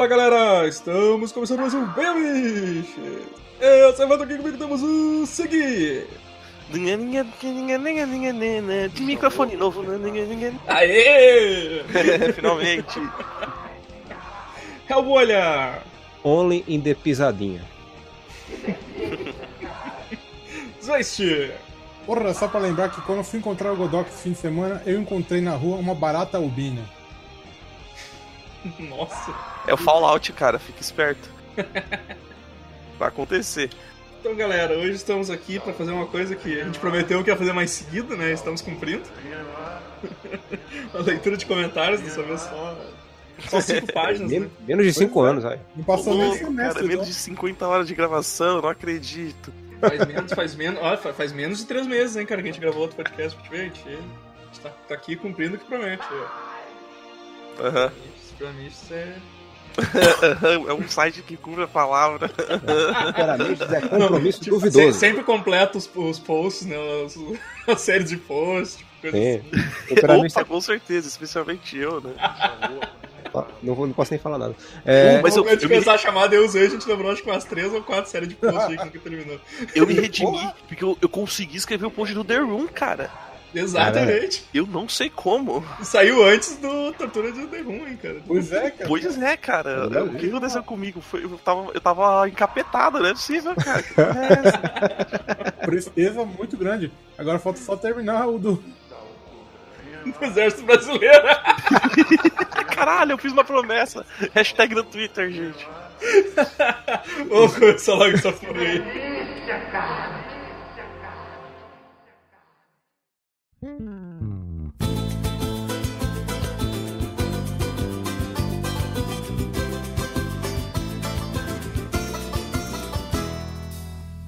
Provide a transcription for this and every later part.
Fala galera, estamos começando mais um Bem Essa semana aqui comigo temos o Segui. De microfone novo. Aê! Finalmente. É o Bolha. Only in the pisadinha. Zwist. Porra, só pra lembrar que quando eu fui encontrar o Godok esse fim de semana, eu encontrei na rua uma barata albina. Nossa. É o Fallout, cara. Fica esperto. Vai acontecer. Então, galera, hoje estamos aqui para fazer uma coisa que a gente prometeu que ia fazer mais seguido, né? Estamos cumprindo. uma leitura de comentários, dessa vez só. Só cinco páginas, Men- né? Menos de 5 anos, aí. Não passou nem semestre. cara, menos então. de 50 horas de gravação, não acredito. Faz menos, faz menos. Faz menos de três meses, hein, cara, que a gente gravou outro podcast pra te ver. A gente, a gente tá, tá aqui cumprindo o que promete. Aham. Isso, Pra mim, isso é. É um site que cumpre a palavra. É compromisso Tipo, duvidoso. se- sempre completa os, os posts, né? As, as séries de posts, tipo, coisa Sim. assim. Opa, com certeza, especialmente eu, né? não, vou, não posso nem falar nada. É, Mas eu- Antes de eu me- começar a chamada, eu usei, a gente lembrou acho que umas três ou quatro séries de posts aí que terminou. Eu me redimi porque eu, eu consegui escrever o post do The Room, cara. Exatamente. Eu não sei como. Saiu antes do Tortura de The hein, cara. Pois é, cara. Pois é, cara. Não, O que aconteceu comigo? Foi, eu, tava, eu tava encapetado, não é possível, cara. É muito grande. Agora falta só terminar o do. Do Exército Brasileiro. Caralho, eu fiz uma promessa. Hashtag no Twitter, gente. Vamos começar logo essa porra aí.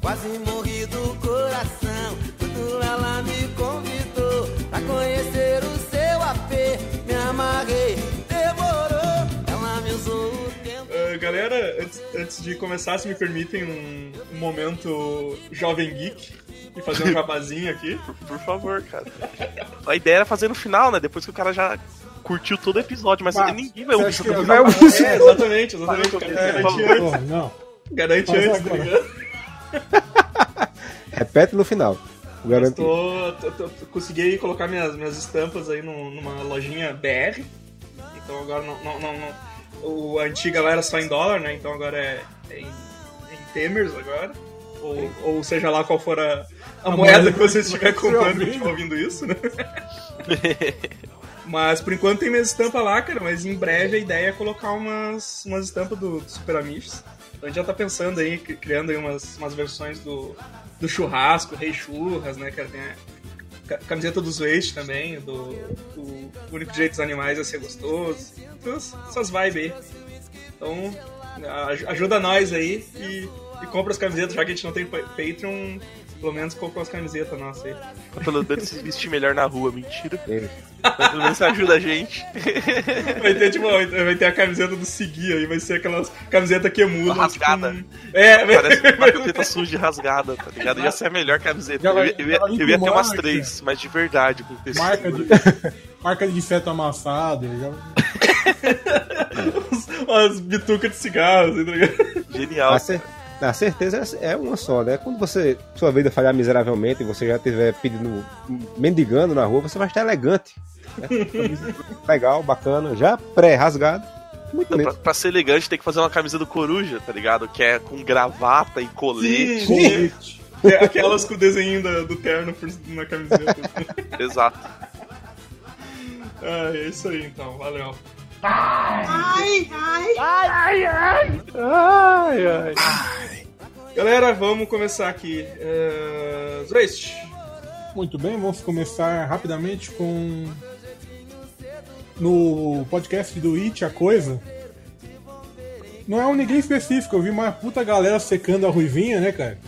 Quase morri do coração quando ela me convidou pra conhecer o seu AP. Me amarrei, demorou, ela me usou o tempo. Ah, galera, antes, antes de começar, se me permitem um, um momento jovem geek e fazer um jabazinho aqui. Por, por favor, cara. A ideia era fazer no final, né? Depois que o cara já curtiu todo o episódio, mas Mas, ninguém vai ouvir ouvir É, exatamente, exatamente. Cara, É, garante antes, Porra, não. garante Faz antes, tá ligado? repete no final. Garanto. Tô, tô- tô- tô- consegui colocar minhas, minhas estampas aí no- numa lojinha BR. Então agora não, não, não, não- O a antiga lá era só em dólar, né? Então agora é, é em, em Temers agora. Ou, ou seja lá qual for a, a, moeda moeda que você estiver comprando que estiver ouvindo isso, né? Mas por enquanto tem minhas estampas lá, cara. Mas em breve a ideia é colocar umas, umas estampas do, do Super Amigos. Então a gente já tá pensando aí, cri- criando aí umas, umas versões do, do churrasco, Rei Churras, né, cara? Tem a ca- camiseta dos Waste também, do o único direito dos animais a ser gostoso. Todas essas vibes aí. Então, ajuda nós aí e, e compra as camisetas, já que a gente não tem pa- Patreon, pelo menos compra as camisetas nossas aí. Pelo menos se vestir melhor na rua, mentira. É. Mas pelo menos ajuda a gente. Vai ter, tipo, vai ter vai ter a camiseta do Segui aí, vai ser aquelas camisetas que emulam. Rasgada. Tipo, um- É, Parece uma vai- camiseta suja e rasgada, tá ligado? Ia ser a melhor camiseta. Eu vai- ia, eu vai eu ia ter umas três, mas de verdade. Com tecido. Marca de. Marca de feto amassado. Já... umas bitucas de cigarro, assim, tá ligado? Genial. A, cer- a certeza é é uma só, né? Quando você, sua vida falhar miseravelmente e você já estiver pedindo, mendigando na rua, você vai estar elegante. né? Legal, bacana, já pré-rasgado. Muito Pra, pra ser elegante tem que fazer uma camisa do Coruja, tá ligado? Que é com gravata e colete. Sim. É, aquelas com o desenho da- do terno na camiseta. Exato. ah, é isso aí então, valeu. Ai, ai. Galera, vamos começar aqui. Uh. Muito bem, vamos começar rapidamente com. No podcast do It, a coisa. Não é um ninguém específico, eu vi uma puta galera secando a ruivinha, né, cara?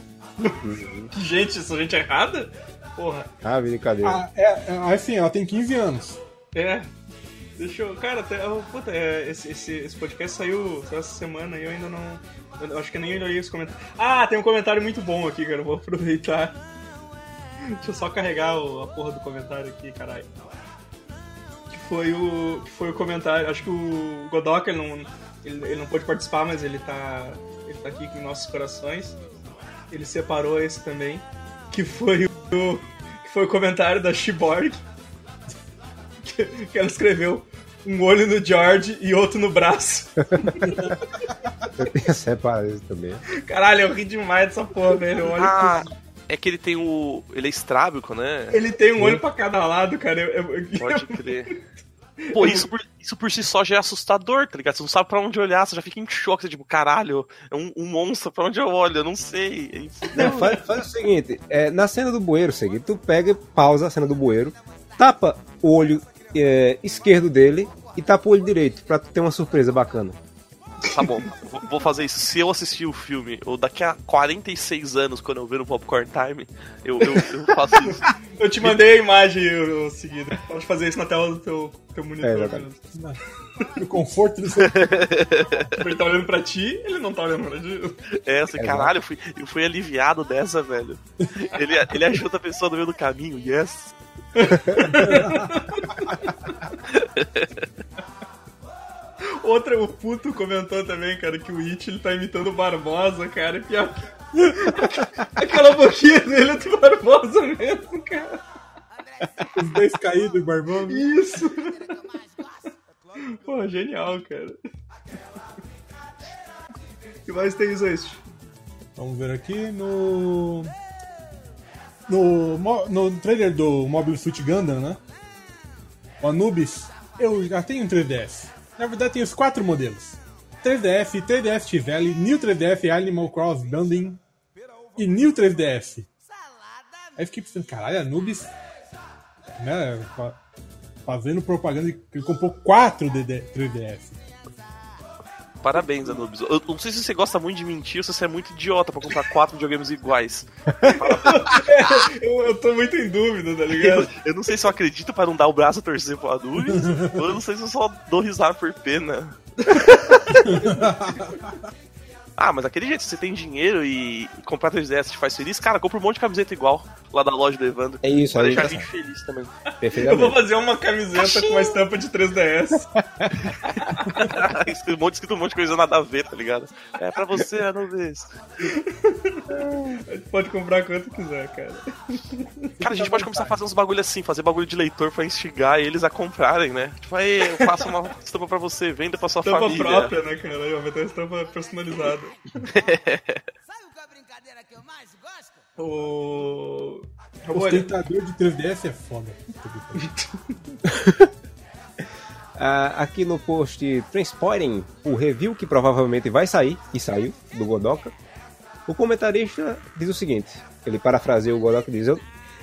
Que gente, essa gente é errada? Porra, Ah, brincadeira. Ah, é, é, assim, ela tem 15 anos. é. Deixa eu. Cara, até, oh, puta, é, esse, esse, esse podcast saiu, saiu essa semana e eu ainda não. Eu acho que nem olhei os comentários. Ah, tem um comentário muito bom aqui, cara. Vou aproveitar. Deixa eu só carregar o- a porra do comentário aqui, caralho. Que foi o. Que foi o comentário. Acho que o Godoka ele não. ele, ele não pôde participar, mas ele tá, ele tá aqui com nossos corações. Ele separou esse também, que foi o, que foi o comentário da Shiborg, que, que ela escreveu um olho no George e outro no braço. Eu tenho separado isso também. Caralho, eu ri demais dessa porra, velho. Olha Ah, é que ele tem o. Ele é estrábico, né? Ele tem um olho pra cada lado, cara. Eu- eu- Pode crer. Pô, isso por, isso por si só já é assustador, tá ligado? Você não sabe pra onde olhar, você já fica em choque, você tipo, caralho, é um, um monstro, pra onde eu olho? Eu não sei. É isso. Não, faz, faz o seguinte, é, na cena do bueiro, seguinte, tu pega, pausa a cena do bueiro, tapa o olho é, esquerdo dele e tapa o olho direito, pra ter uma surpresa bacana. Tá bom, vou- fazer isso. Se eu assistir o filme, ou daqui a 46 anos, quando eu ver no Popcorn Time, eu, eu, eu faço isso. Eu te mandei a imagem o, o seguido. Pode fazer isso na tela do teu, teu monitor. É. No conforto do seu. Ele tá olhando pra ti, ele não tá olhando pra ti. É, assim, caralho, eu fui, eu fui aliviado dessa, velho. Ele, ele ajuda a pessoa no meio do caminho, yes. Outra, o puto comentou também, cara, que o It ele tá imitando o Barbosa, cara. E pior que... Aquela boquinha dele é do Barbosa mesmo, cara. Os dois caídos, barbão. Isso. Pô, genial, cara. O que mais tem isso aí? Vamos ver aqui no. No, no trailer do Mobile Suit Gundam, né? O Anubis, eu já tenho um 3DS. Na verdade, tem os quatro modelos: 3DS, 3DS T-Valley, New 3DS Animal Cross Bundling e New 3DS. Aí fiquei pensando, caralho, Anubis, né? fa- Fazendo propaganda que ele comprou quatro DD 3DS. Parabéns, Anubis. Eu não sei se você gosta muito de mentir ou se você é muito idiota pra comprar quatro videogames iguais. Eu, eu tô muito em dúvida, tá ligado? Eu não sei se eu acredito pra não dar o braço a torcer pro Anubis, ou eu não sei se eu só dou risada por pena. Ah, mas aquele jeito, se você tem dinheiro e e comprar 3DS te faz feliz, cara, compra um monte de camiseta igual lá da loja do Evandro. É isso, Pra aí deixar a gente feliz também. Eu vou fazer uma camiseta com uma estampa de 3DS. um monte, escrito um monte de coisa nada a ver, tá ligado? É pra você, Anubis. Pode comprar quanto quiser, cara. Cara, a gente pode começar a fazer uns bagulho assim, fazer bagulho de leitor pra instigar eles a comprarem, né? Tipo, aí eu faço uma estampa pra você, venda pra sua Estampa família. própria, né, cara? Vai ter uma estampa personalizada. Sabe qual é a brincadeira que eu mais gosto? O. Ostentador de 3DS é foda. Ah, aqui no post Transporting, o review que provavelmente vai sair, e saiu, do Godoka, o comentarista diz o seguinte, ele parafraseia o Godoka e diz, "Eu-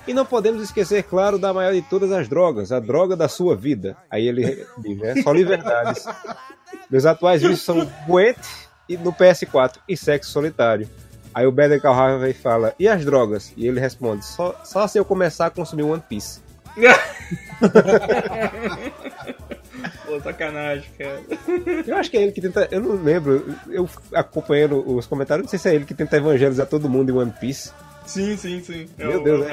e não podemos esquecer, claro, da maior de todas as drogas, a droga da sua vida. Aí ele diz, né, só liberdades. Meus atuais vícios são Buete no PS4 e sexo solitário. Aí o Better Call Harvey fala, e as drogas? E ele responde, só, só se eu começar a consumir One Piece. Pô, sacanagem, cara. Eu acho que é ele que tenta. Eu não lembro. Eu acompanhando os comentários, não sei se é ele que tenta evangelizar todo mundo em One Piece. Sim, sim, sim. É Meu Deus, é-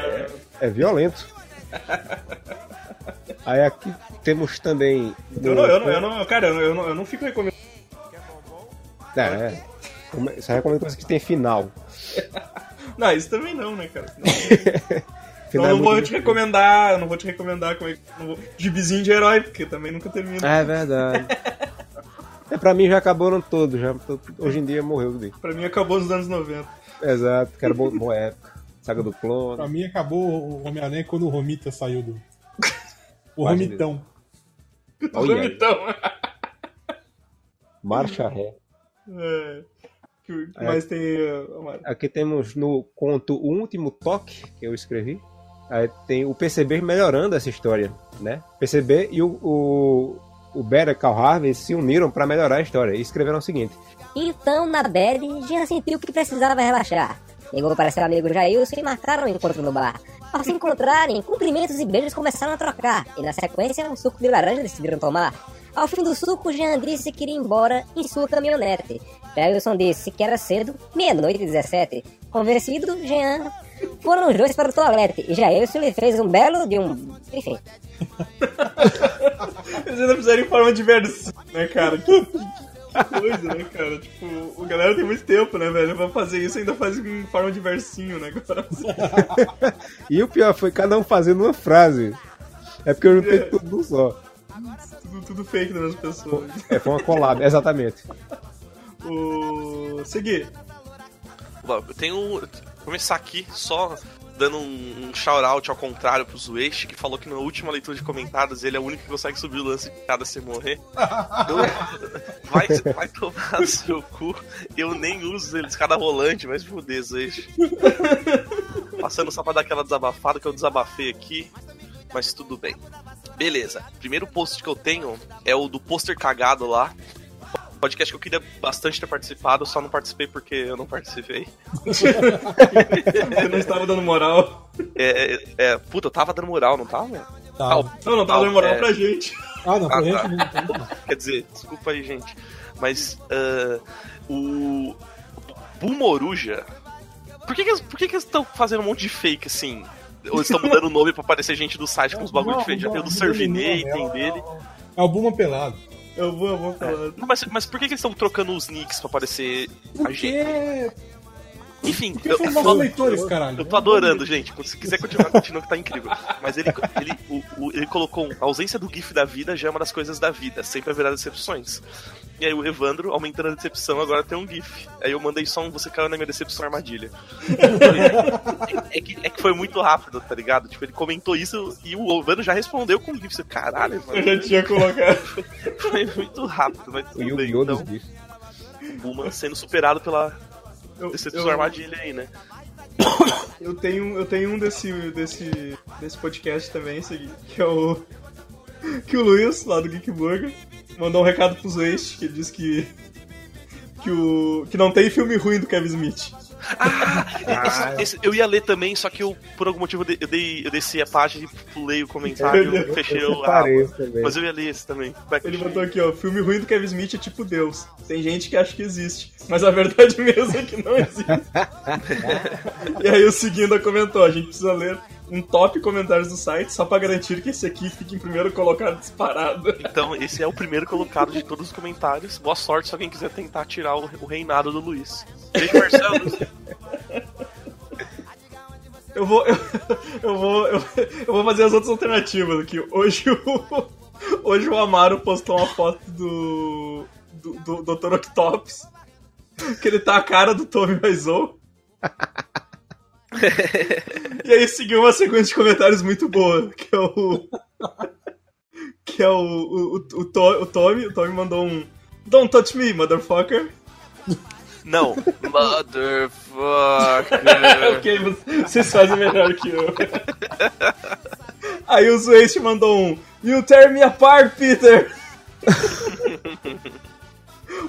é, é violento. Aí aqui temos também. Eu não, eu não, eu não, cara, eu não, eu não, eu não fico recomendando. É, é. Come- Só recomendo coisas que tem final. Não, isso também não, né, cara? Não, é não vou muito te recomendar, eu não vou te recomendar como é que. vou- Gibizinho de herói, porque também nunca termina. É verdade. É, pra mim já acabaram todos. Já, tô- hoje em dia morreu tudo. Pra mim acabou nos anos 90. Exato, que era boa, boa época. Saga do Pra clone. mim acabou o Homem-Aranha quando o Romita saiu do. O Romitão. Aí. Então. Marcha ré. É. Que É. mais tem Amaro? Aqui temos no conto O Último Toque, que eu escrevi. Aí tem o PCB melhorando essa história, né? PCB e o, o, o Better Call Harvey se uniram para melhorar a história e escreveram o seguinte: Então, na bad, Jean sentiu que precisava relaxar. Ligou para seu amigo Jailson e marcaram um encontro no bar. Ao se encontrarem, cumprimentos e beijos começaram a trocar, e na sequência, um suco de laranja decidiram tomar. Ao fim do suco, Jean disse que iria embora em sua caminhonete. Jailson disse que era cedo, meia-noite e 17. Convencido, Jean foram os dois para o toalete, e Jailson lhe fez um belo de um... Enfim, Eles ainda fizeram em forma de versão, né, cara? coisa, né, cara? Tipo, o galera tem muito tempo, né, velho? Pra fazer isso ainda faz em forma de versinho, né? E o pior foi cada um fazendo uma frase. É porque eu não É. tenho tudo num só. Tudo, tudo fake das pessoas. É, foi uma collab, exatamente. O. Seguir. Bom, eu tenho. Vou começar aqui só dando um, um shout-out ao contrário pro Zueishi, que falou que na última leitura de comentários ele é o único que consegue subir o lance de cada sem morrer. Eu- vai, vai tomar no seu cu. Eu nem uso eles cada rolante, mas fuder, Zueishi. Passando só pra dar aquela desabafada que eu desabafei aqui, mas tudo bem. Beleza, primeiro post que eu tenho é o do pôster cagado lá. Podcast que eu queria bastante ter participado, só não participei porque eu não participei. Eu não estava dando moral. É, é, é, puta, eu tava dando moral, não tava? Tá. Ah, o- Não, não tava dando moral É. pra gente. Ah, não, pra Ah, gente tá. não tem. Quer dizer, desculpa aí, gente. Mas ah, o Bumoruja. Por que, que, por que, que eles estão fazendo um monte de fake assim? Ou eles estão mudando o nome pra aparecer gente do site com uns bagulho Não, diferentes? Já tem o do não, dele. É o Buma pelado. Eu vou, eu vou falar. Não, mas, mas por que, que eles estão trocando os nicks pra aparecer a gente? Enfim, eu, eu, leitores, caralho. eu tô adorando, gente. Se quiser continuar, continua que tá incrível. Mas ele, ele, o- o- ele colocou um, a ausência do GIF da vida já é uma das coisas da vida. Sempre haverá decepções. E aí o Evandro, aumentando a decepção, agora tem um GIF. Aí eu mandei só um Você caiu na minha decepção armadilha. é, que, é que foi muito rápido, tá ligado? Tipo, ele comentou isso e o Evandro já respondeu com o GIF. Caralho, Eu mano. já tinha colocado. Foi muito rápido, mas O tudo bem. Yu-Gi-Oh! Então, o Buma sendo superado pela Eu, decepção eu- armadilha aí, né? Eu tenho, eu tenho um desse, desse, desse podcast também, que é o. Que o Luiz, lá do Geek Burger, mandou um recado pros Waste, que diz que. Que, o, que não tem filme ruim do Kevin Smith. Ah, esse- esse- eu ia ler também, só que eu, por algum motivo, eu, dei- eu, desci a página e pulei o comentário Eu- e fechei Eu o também. Mas eu ia ler esse também. Back Ele to botou aqui, ó, filme ruim do Kevin Smith é tipo Deus. Tem gente que acha que existe, mas a verdade mesmo é que não existe. e aí o Seguinda comentou, a gente precisa ler um top comentários do site só pra garantir que esse aqui fique em primeiro colocado disparado. Então, esse é o primeiro colocado de todos os comentários. Boa sorte se alguém quiser tentar tirar o, o reinado do Luiz. Beijo, Marcelo. Eu vou. Eu, eu vou. Eu, eu vou fazer as outras alternativas aqui. Hoje o. Hoje o Amaro postou uma foto do. do, do Dr. Octopus. Que ele tá a cara do Tommy Wiseau. e aí seguiu uma sequência de comentários muito boa. Que é o. Que é o. O, o, o, To- o Tommy. O Tommy mandou um. Don't touch me, motherfucker. Não. Motherfucker. ok, vocês fazem melhor que eu. Aí o Zwest mandou um You tear me apart, Peter!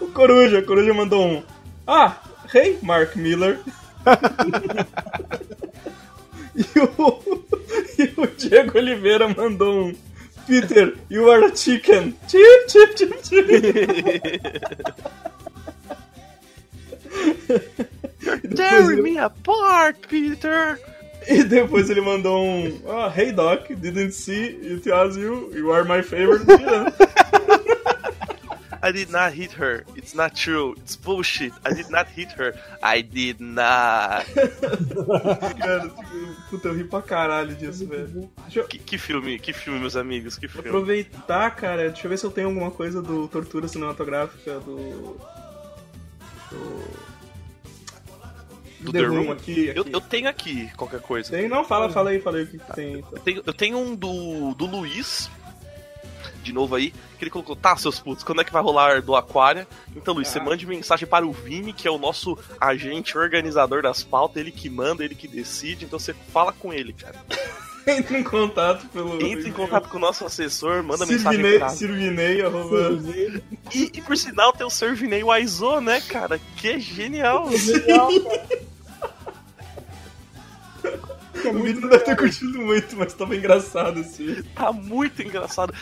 o Coruja, o Coruja mandou um Ah, hey, Mark Miller. e, o, e o Diego Oliveira mandou um Peter, you are a chicken. Chip, chip, chip, chip. Tear me apart, Peter. E depois ele mandou um oh, Hey Doc, didn't see, it was you, you are my favorite villain. I did not hit her. It's not true. It's bullshit. I did not hit her. I did not. Cara, puta, eu ri pra caralho disso, velho. Eu Que, que filme, que filme, meus amigos, que filme. aproveitar, cara, deixa eu ver se eu tenho alguma coisa do Tortura Cinematográfica, do... Do... Do The The Room Room? aqui, Eu, aqui. eu tenho aqui qualquer coisa. Tem? Não, fala, fala aí, fala aí o que, que tem. Então. Eu tenho, eu tenho um do, do Luiz, de novo aí, que ele colocou, tá, seus putos, quando é que vai rolar do Aquária? Então, Luiz, você mande mensagem para o Vini, que é o nosso agente organizador das pautas, ele que manda, ele que decide, então você fala com ele, cara. Entra em contato pelo... Entra em contato com o nosso assessor, manda mensagem Sirvinei, pra Sirvinei, arroba... e, e por sinal tem o Servinei Waizo, né, cara? Que é genial. O vídeo não deve ter curtido muito, mas tava engraçado assim. Tá muito engraçado.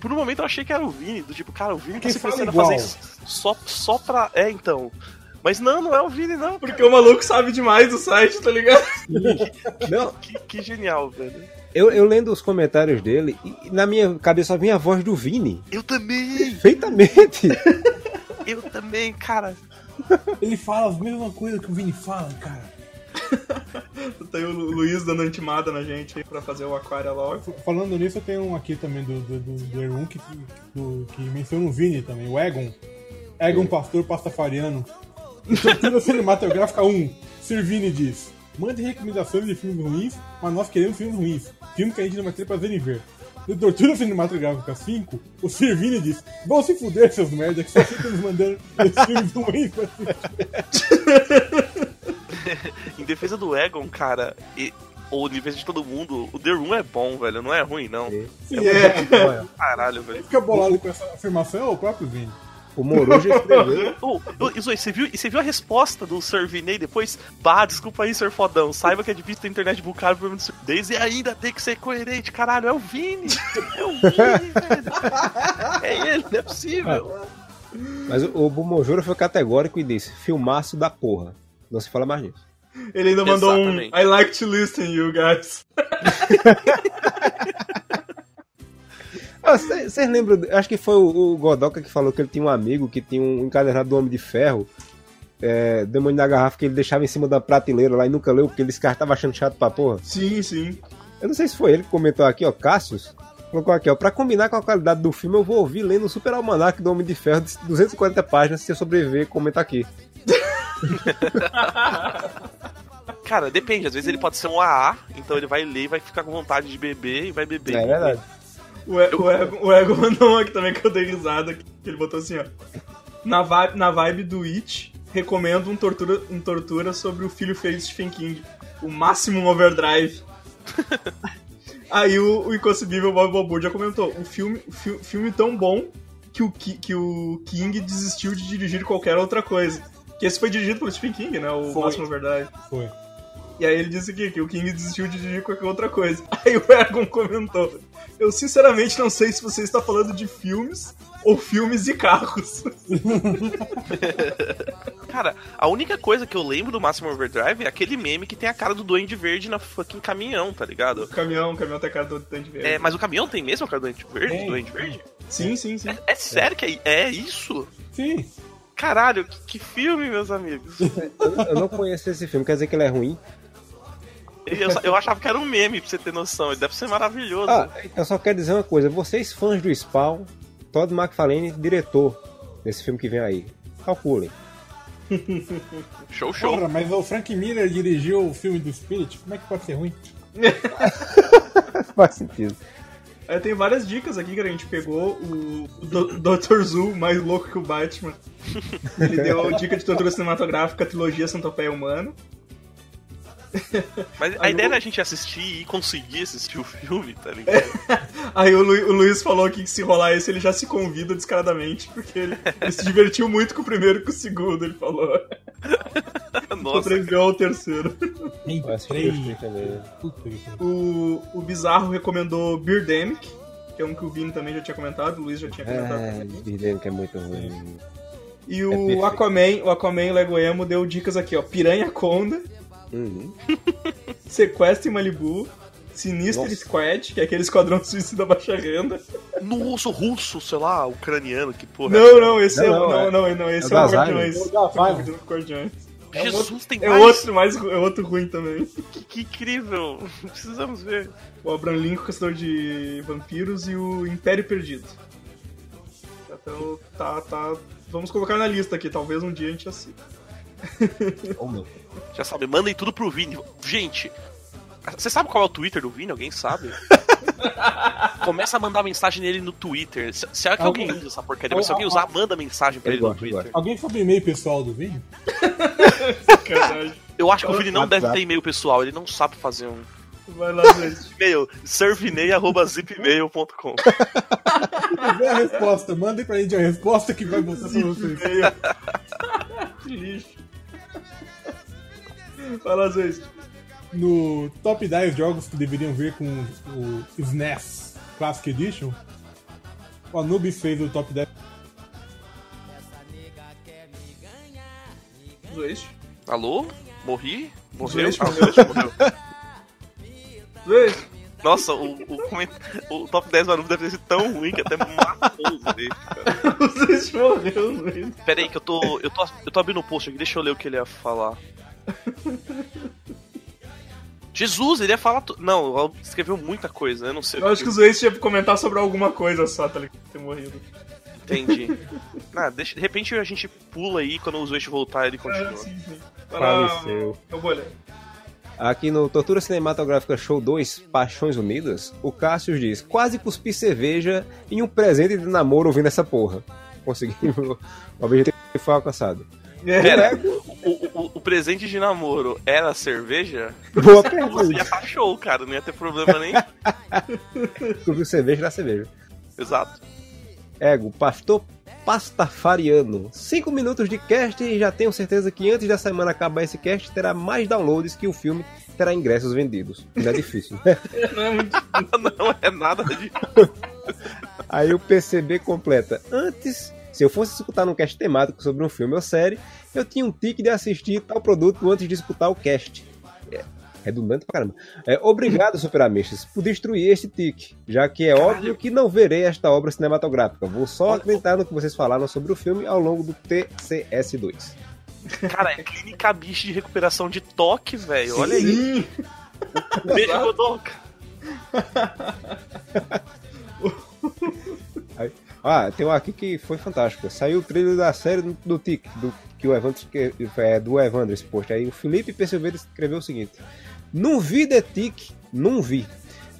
Por um momento eu achei que era o Vini, do tipo, cara, o Vini tá se a igual? fazer isso só, só pra. É, então. Mas não, não é o Vini, não. Porque o maluco sabe demais do site, tá ligado? Não, Que, que genial, velho. eu, eu lendo os comentários dele, e na minha cabeça só vinha a voz do Vini. Eu também! Perfeitamente. Eu também, cara. Ele fala as mesmas coisas que o Vini fala, cara. Tem o Lu- Luiz dando antimada na gente aí pra fazer o aquário logo. Falando nisso, eu tenho um aqui também do, do, do, do Erun que, do, que menciona o Vini também, o Egon. Egon Pastor Pastafariano. Tortura Cinematográfica 1. Sirvini diz: Mande recomendações de filmes ruins, mas nós queremos filmes ruins. Filmes que a gente não vai ter prazer em ver. No Tortura Cinematográfica 5, o Sirvini diz: Vão se fuder, seus merda, que só fica nos mandando esses filmes ruins pra assistir." Em defesa do Egon, cara, e, ou em defesa de todo mundo, o The Room é bom, velho. Não é ruim, não. Sim, Olha, Caralho, velho. Fica bolado com essa afirmação é o próprio Vini. o Morojo escreveu. Ô, ô, Izoi, você viu, e você viu a resposta do Sir Vinay depois? Bah, desculpa aí, Sr. Fodão. Saiba que é difícil ter internet bucada problema do surdez e ainda tem que ser coerente, caralho. É o Vini. É o Vini, velho. É ele, não é possível. Mas o, o Bumojoro foi categórico e disse: filmaço da porra. Não se fala mais nisso. Ele ainda mandou Exatamente. um I like to listen, you guys. Vocês lembram? Acho que foi o, o Godoka que falou que ele tinha um amigo que tinha um encadernado do Homem de Ferro. É, Demônio da Garrafa que ele deixava em cima da prateleira lá e nunca leu porque ele esse cara tava achando chato pra porra. Sim, sim. Eu não sei se foi ele que comentou aqui, ó, Cassius. Colocou aqui, ó, pra combinar com a qualidade do filme, eu vou ouvir lendo o Super Almanac do Homem de Ferro de 240 páginas, se eu sobreviver, comenta aqui. Cara, depende. Às vezes ele pode ser um AA, então ele vai ler e vai ficar com vontade de beber e vai beber. É verdade. O, E- o, Ego, o Ego mandou um aqui também que eu dei risada. Que ele botou assim, ó. Na vibe, na vibe do It, recomendo um tortura, um tortura sobre o filho feio de Stephen King. O Maximum Overdrive. Aí o, o inconcebível Bob Balbur já comentou. O filme, fi- filme tão bom que o, que o King desistiu de dirigir qualquer outra coisa. Que esse foi dirigido pelo Stephen King, né? O Foi. Maximum Overdrive. Foi. E aí ele disse aqui que o King desistiu de dirigir qualquer outra coisa. Aí o Egon comentou: Eu sinceramente não sei se você está falando de filmes ou filmes e carros. Cara, a única coisa que eu lembro do Máximo Overdrive é aquele meme que tem a cara do Duende Verde na fucking caminhão, tá ligado? O caminhão, o caminhão tá cara do Dante Verde. É, mas o caminhão tem mesmo a cara do Duende Verde? Tem. Duende Verde? Sim, sim, sim. É sério que é, é isso? Sim. Caralho, que, que filme, meus amigos. Eu, eu não conheço esse filme, quer dizer que ele é ruim? Eu, eu achava que era um meme, pra você ter noção. Ele deve ser maravilhoso. Ah, eu só quero dizer uma coisa: vocês fãs do Spawn, Todd McFarlane, diretor desse filme que vem aí, calculem. Show, show. Porra, mas o Frank Miller dirigiu o filme do Spirit, como é que pode ser ruim? Faz sentido. Aí tem várias dicas aqui que a gente pegou. O, Dr. Zoo, mais louco que o Batman. Ele deu dica de tortura cinematográfica, trilogia Centopeia Humano. Mas a Aí ideia eu- da gente assistir e conseguir assistir o filme, tá ligado? Aí o, Lu- o Luiz falou aqui que se rolar esse, ele já se convida descaradamente, porque ele, ele se divertiu muito com o primeiro e com o segundo, ele falou. Nossa, Sobreviveu ao terceiro. O. O, Bizarro recomendou Birdemic, que é um que o Vini também já tinha comentado, o Luiz já tinha comentado. É, também. dizendo que é muito ruim. E é o. Aquaman, o Aquaman Lego Emo deu dicas aqui, ó. Piranha Conda, Uhum. Sequestro em Malibu, Sinister Nossa. Squad, que é aquele esquadrão suicida baixa renda. nossa, russo, sei lá, ucraniano, que porra. Não, não, esse Não, é, o- não, não, é- não, não, esse é é, o da Guardiões. É o da. Jesus, tem É mais. outro, mais, é outro ruim também. Que, que incrível. Precisamos ver. O Abraham Lincoln, Caçador de Vampiros e o Império Perdido. Então, tá, tá. Vamos colocar na lista aqui, talvez um dia a gente assista. Oh, meu. Já sabe, mandem tudo pro Vini. Gente, você sabe qual é o Twitter do Vini? Alguém sabe? Começa a mandar mensagem nele no Twitter. Se, se é que alguém usa essa porcaria, mas se alguém usar, manda mensagem pra Eu ele no gosto, Twitter. Alguém sabe o e-mail pessoal do Vini? Eu acho que o Vini não deve ter e-mail pessoal, ele não sabe fazer um Vai lá, gente. e-mail. servinei.zipmail.com Vê a resposta, mandem pra gente a resposta que vai mostrar pra vocês. Que lixo. Fala, Zeus. No top 10 jogos que deveriam vir com o SNES Classic Edition, o Anubis fez o top 10. Zeus. Alô? Morri? Morreu? Ah, morreu. Zeus morreu. Zeus. Nossa, o, o, coment... o top 10 Manu deve ter sido tão ruim que até matou os Zwest, cara. O Zwest morreu meio. Pera aí, que eu tô, eu, tô, eu tô abrindo o post aqui, deixa eu ler o que ele ia falar. Jesus, ele ia falar. tu- Não, escreveu muita coisa, eu não sei. Eu acho que o Zwest ia comentar sobre alguma coisa só, tá ligado? Ter morrido. Entendi. Ah, deixa, de repente a gente pula aí quando o Zwest voltar ele É, continua. sim, sim. Lá, Faleceu. Eu vou ler. Aqui no Tortura Cinematográfica Show 2, Paixões Unidas, o Cássio diz: quase cuspi cerveja em um presente de namoro ouvindo essa porra. Conseguimos. O objetivo foi alcançado. Pera, o, o, o presente de namoro era cerveja? Boa Você pergunta. ia tá show, cara, não ia ter problema nem. Descobriu cerveja da cerveja. Exato. Ego, pastor pastafariano. 5 minutos de cast e já tenho certeza que antes da semana acabar esse cast terá mais downloads que o filme terá ingressos vendidos. Não é difícil. Não é muito. Não é nada de. Aí o PCB completa. Antes, se eu fosse escutar um cast temático sobre um filme ou série, eu tinha um tique de assistir tal produto antes de escutar o cast. É, redundante pra caramba. É, obrigado, Superamistas, por destruir este tique, já que é óbvio que não verei esta obra cinematográfica. Vou só acreditar no que vocês falaram sobre o filme ao longo do TCS2. Cara, é clínica bicho de recuperação de toque, velho. Olha aí. Beijo, Godoka. Ah, tem um aqui que foi fantástico. Saiu o trailer da série do, do Tic, do, que o Evandro, que, é, do Evandro esse post. Aí o Felipe Perceveiro escreveu o seguinte: Não vi The Tic, não vi.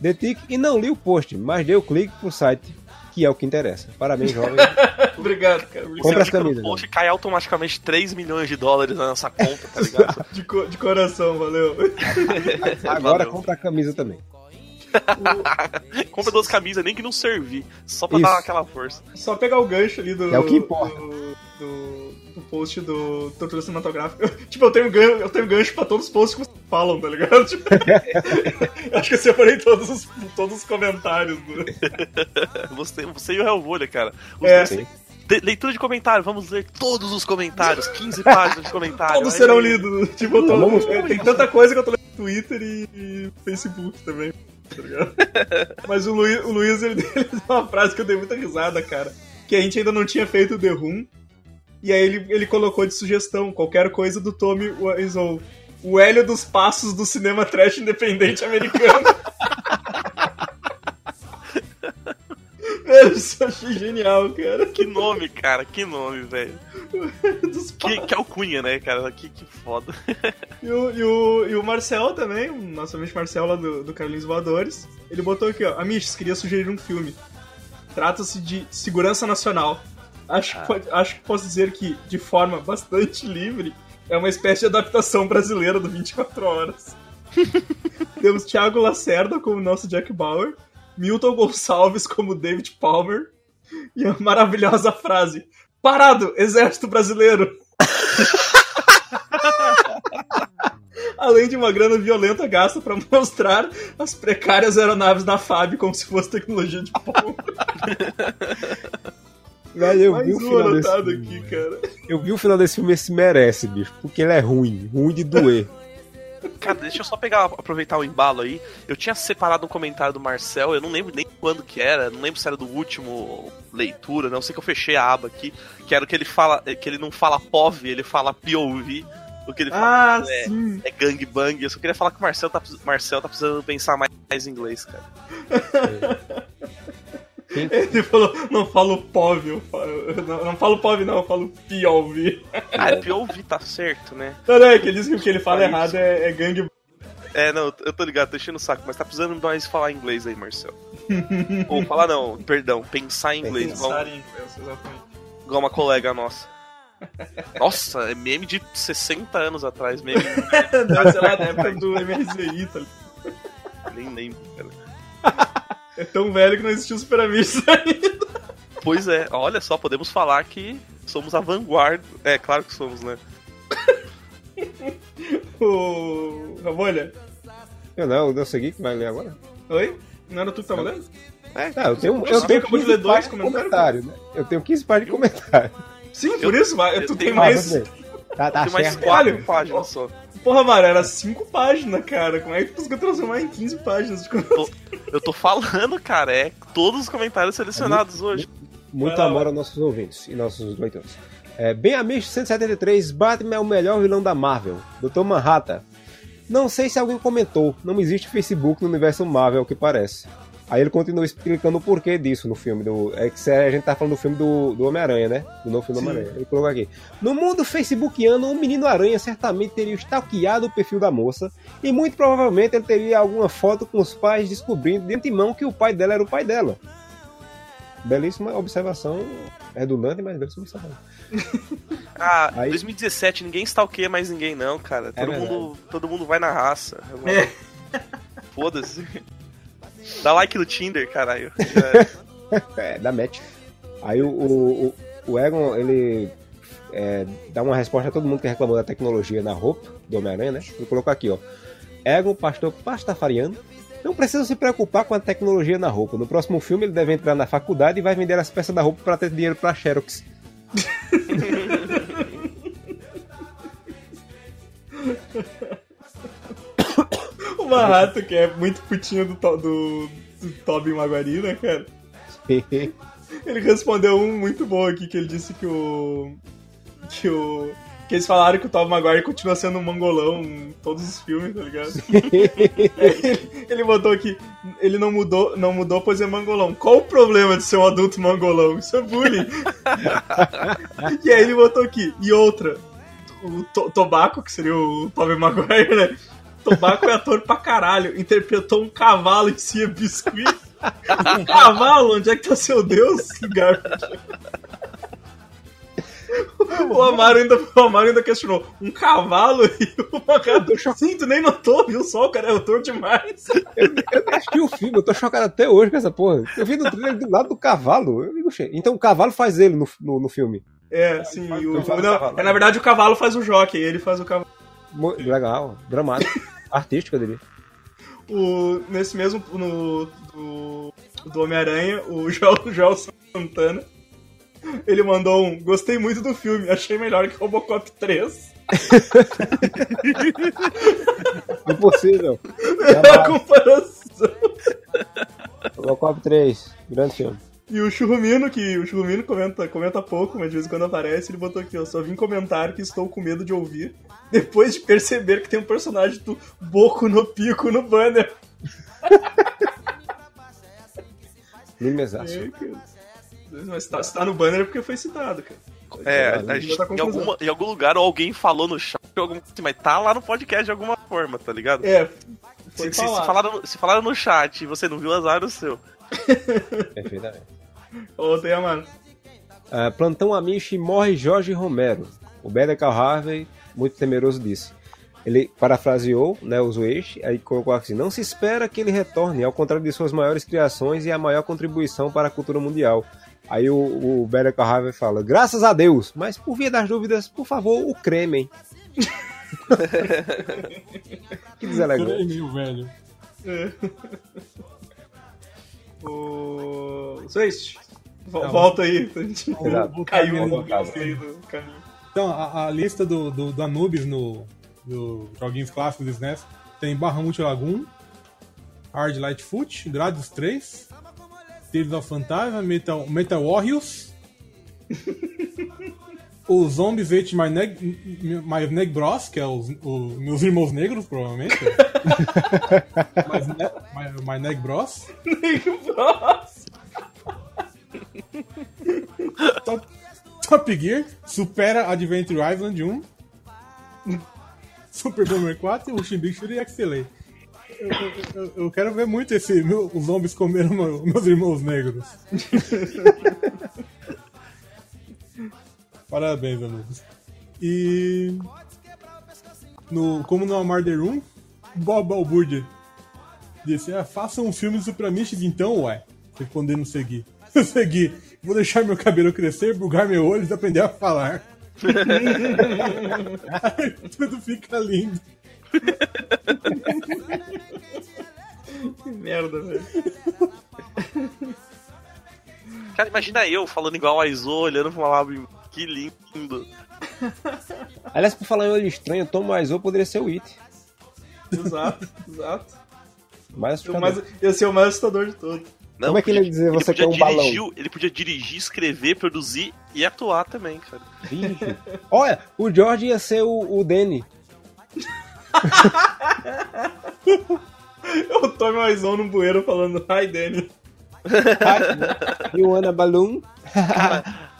The Tic e não li o post, mas dei o clique pro site, que é o que interessa. Parabéns, jovem. Obrigado, cara. Compra as camisas. post e cai automaticamente 3 milhões de dólares na nossa conta, tá ligado? De, co- de coração, valeu. Agora Valeu. compra a camisa também. Compra duas camisas, nem que não servir. Só pra Isso. dar aquela força. Só pegar o gancho ali do. É o que importa. Do, do, do post do Tortura Cinematográfica. tipo, eu tenho, gancho, eu tenho gancho pra todos os posts que vocês falam, tá ligado? Tipo, acho que eu separei todos os, todos os comentários. Do... Você, você e o Hellbolha, cara. Os É. dois de- leitura de comentário, vamos ler todos os comentários, 15 páginas de comentário. Todos Aí- serão lidos. Tipo, eu tô, é, tem tanta coisa que eu tô lendo no Twitter e, e Facebook também. Tá ligado? Mas o Luiz, o Luiz ele, ele deu uma frase que eu dei muita risada, cara. Que a gente ainda não tinha feito o The Room. E aí ele, ele colocou de sugestão qualquer coisa do Tommy Wiseau. O Hélio dos Passos do cinema trash independente americano. Eu achei genial, cara. Que nome, cara, que nome, velho. Que, que alcunha, né, cara? Que, que foda. E o, e, o, e o Marcel também, o nosso amigo Marcel lá do, do Carlinhos Voadores, ele botou aqui, ó, Amish, queria sugerir um filme. Trata-se de segurança nacional. Acho, que pode- acho que posso dizer que, de forma bastante livre, é uma espécie de adaptação brasileira do 24 Horas. Temos Thiago Lacerda como nosso Jack Bauer, Milton Gonçalves como David Palmer, e a maravilhosa frase: Parado, Exército Brasileiro! Além de uma grana violenta gasta para mostrar as precárias aeronaves da FAB como se fosse tecnologia de ponta. Eu Mais vi o final desse filme. aqui, cara. Eu vi o final desse filme, esse merece, bicho. Porque ele é ruim. Ruim de doer. Cara, deixa eu só pegar, aproveitar o embalo aí. Eu tinha separado um comentário do Marcel, eu não lembro nem quando que era, não lembro se era do último leitura, não sei que eu fechei a aba aqui, que era que ele fala, que ele não fala POV, ele fala POV. O que ele fala Ah, é, sim. é gangbang. Eu só queria falar que o Marcel tá, Marcel tá precisando pensar mais, mais em inglês, cara. Ele falou, não falo POV, eu falo, não, não falo POV não, eu falo POV. Ah, é POV, tá certo, né? Não, não, é que ele disse que o que ele fala Só errado é, é gangue... É, não, eu tô ligado, tô enchendo o saco, mas tá precisando mais falar inglês aí, Marcel. Ou falar não, perdão, pensar em inglês, igual, Pensar em inglês, exatamente. igual uma colega nossa. Nossa, é meme de 60 anos atrás, meme. Deve ser lá da época do MRZI, tá ligado? Nem lembro, cara. É tão velho que não existiu Super Amigos ainda. Pois é, olha só, podemos falar que somos a vanguarda. É, claro que somos, né? O... Rabolha, Eu não, eu segui que vai ler agora. oi? Não era tu que tava lendo? Ah, eu tenho, Você eu tenho acabou de 15 ler dois páginas de comentários? comentário, né? Eu tenho 15 páginas de comentário. Sim, por isso, mas eu tu tenho tem mais... Tá, tá Tem mais certo. quatro Olha, páginas só. Porra, mano, era 5 páginas, cara. Como é que tu conseguiu transformar em 15 páginas? Tô- eu tô falando, cara, é todos os comentários selecionados hoje. Muito Vai lá, amor vai. aos nossos ouvintes e nossos leitores. É, bem amigo 173, Batman é o melhor vilão da Marvel. Dr. Manhattan. Não sei se alguém comentou, não existe Facebook no universo Marvel, ao que parece. Aí ele continua explicando o porquê disso no filme. Do, é que a gente tá falando do filme do, do Homem-Aranha, né? Do novo filme do. Homem-Aranha. Ele colocou aqui. No mundo facebookiano, um menino aranha certamente teria stalkeado o perfil da moça e muito provavelmente ele teria alguma foto com os pais descobrindo de antemão que o pai dela era o pai dela. Belíssima observação, redundante, mas belíssima observação. Ah, Aí- 2017, ninguém stalkeia mais ninguém, não, cara. É Todo, verdade. mundo, todo mundo vai na raça. É. Foda-se. Dá like no Tinder, caralho. É. É, da match. Aí o, o, o- Egon, ele é, dá uma resposta a todo mundo que reclamou da tecnologia na roupa do Homem-Aranha, né? Ele colocou aqui, ó. Egon, pastor pastafariano, não precisa se preocupar com a tecnologia na roupa. No próximo filme ele deve entrar na faculdade e vai vender as peças da roupa para ter dinheiro pra Xerox. O Manhattan, que é muito putinho do, do, do Tobey Maguire, né, cara? Ele respondeu um muito bom aqui, que ele disse que o... Que o... Que eles falaram que o Tobey Maguire continua sendo um mangolão em todos os filmes, tá ligado? ele, ele botou aqui, ele não mudou, não mudou, pois é mangolão. Qual o problema de ser um adulto mangolão? Isso é bullying. e aí ele botou aqui, e outra, o to Tobaco, que seria o Tobey Maguire, né? Tobaco é ator pra caralho, interpretou um cavalo em Cia Biscuit. Um cavalo? Onde é que tá seu Deus? Garbage. O Amaro, ainda, o Amaro ainda questionou: um cavalo e o Macaco. Sim, tu nem notou, viu só? O cara é autor demais. Eu nem assisti o filme, eu tô chocado até hoje com essa porra. Eu vi no trailer do lado do cavalo. Eu digo, "Xe, então o cavalo faz ele no, no, no filme. É, sim. O, não, é, na verdade, o cavalo faz o jockey, ele faz o cavalo. Legal, dramático, artístico dele. O, nesse mesmo. No, do, do Homem-Aranha, o Joel, Joel Santana. Ele mandou um. Gostei muito do filme, achei melhor que Robocop 3. Impossível. A comparação. Robocop 3, grande filme. E o Churrumino, que o Churrumino comenta, comenta pouco, mas de vez em quando aparece, ele botou aqui, ó. Só vim comentar que estou com medo de ouvir. Depois de perceber que tem um personagem do Boco no Pico no banner. Limesaço. É. Mas se tá, se tá no banner é porque foi citado, cara. É, É, a gente, tá em, alguma, em algum lugar ou alguém falou no chat, assim, mas tá lá no podcast de alguma forma, tá ligado? É, se, foi se- se falaram, se falaram no chat e você não viu, azar no seu. Perfeitamente. Ô, tem a mano. Ah, Plantão Amish morre Jorge Romero. O Better Call Harvey, muito temeroso, disse. Ele parafraseou né, o Zueish, aí colocou assim: Não se espera que ele retorne, ao contrário de suas maiores criações e a maior contribuição para a cultura mundial. Aí o, o Better Call Harvey fala: Graças a Deus, mas por via das dúvidas, por favor, o cremem. que deselegante. Velho. O. Tá, volta aí. A gente Exato. Caiu no caminho. Então, a, a lista do, do, do Anubis no do joguinhos clássicos do SNES tem Bahamut Lagoon, Hard Lightfoot, Gradius 3, Tales of Phantasma, Metal, Metal Warriors, o Zombies Ate My Neg, My Neg Bros, que é os, os meus irmãos negros, provavelmente. Mas, né, my, my Neg Bros. Top, Top Gear supera Adventure Island 1, Super Bomber 4 e o Shimbishuri e XLA. Eu, eu- eu- quero ver muito esse. meu- os zombies comeram meu- meus irmãos negros. Parabéns, amigos. E. No, como no Murder Room, Bob Balbúrdia disse: ah, faça um filme Amish então, ué. Respondendo seguir. Segui. Vou deixar meu cabelo crescer, bugar meu olho e aprender a falar. Tudo fica lindo. Que merda, velho. Cara, imagina eu falando igual a Iso, olhando pra uma lábio. Que lindo. Aliás, por falar em olho estranho, Tom Wiseau poderia ser o It. Exato, exato. Mais O mais, ia ser o mais assustador de todos. Não, Como é que ele ia dizer ele você podia quer um balão? dirigir, Ele podia dirigir, escrever, produzir e atuar também, cara. Vixe. Olha, o George ia ser o, o Danny. Eu tô mais um no bueiro falando Hi, Danny. O Ana Balloon.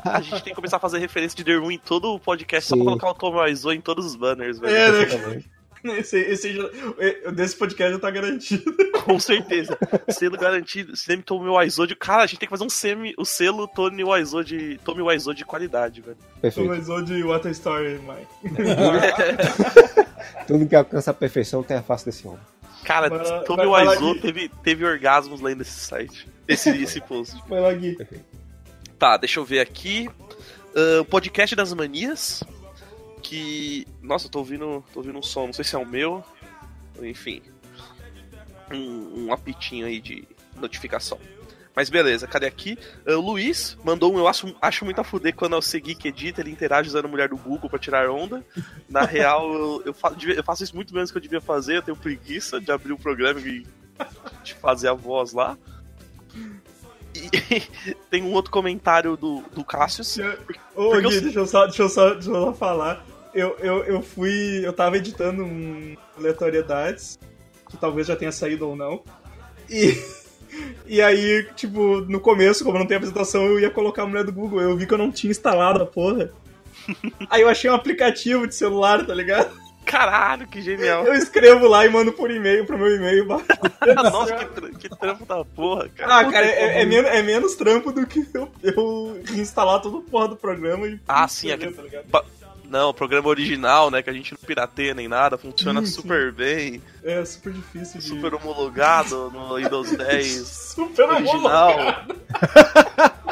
A gente tem que começar a fazer referência de The Room em todo o podcast, só Sim. pra colocar o Tom Wiseau em todos os banners, velho. É, né? Esse, esse já, é, desse podcast já tá garantido. Com certeza. Selo garantido. Semi Tommy Wiseau de. Cara, a gente tem que fazer um semi, o selo Tony Wiseau de. Tommy Wiseau de qualidade, velho. Perfeito. mais um de What a Story, Mike. Tudo que alcança a perfeição tem a face desse homem. Cara, lá- Tommy lá, Wiseau teve, teve orgasmos lendo esse site. Esse, esse post. Vai lá, Gui. Tá, deixa eu ver aqui. Ah, O podcast das manias. Que. Nossa, eu tô ouvindo. tô ouvindo um som, não sei se é o meu. Enfim. Um, um apitinho aí de notificação. Mas beleza, cadê aqui? Ah, o Luiz mandou um. Eu acho, acho muito a fuder quando eu segui que edita, ele interage usando a mulher do Google pra tirar onda. Na real, eu, eu, fa- eu faço isso muito menos que eu devia fazer, eu tenho preguiça de abrir o programa e de fazer a voz lá. E tem um outro comentário do, do Cassius. Ô, Gui, eu- deixa eu só, deixa eu só, deixa eu só falar. Eu, eu, eu fui. Eu tava editando um aleatoriedades, que talvez já tenha saído ou não. E. E aí, tipo, no começo, como não tem apresentação, eu ia colocar a mulher do Google. Eu vi que eu não tinha instalado a porra. Aí eu achei um aplicativo de celular, tá ligado? Caralho, que genial. Eu escrevo lá e mando por e-mail pro meu e-mail. Nossa, que, tra- que trampo da porra, cara. Ah, cara, é, é menos, é menos trampo do que eu, eu instalar toda a porra do programa e. Ah, sim, aquele- tá Não, o programa original, né? Que a gente não pirateia nem nada, funciona Sim, sim. super bem, É super difícil de. super homologado no Windows 10 Super original. homologado.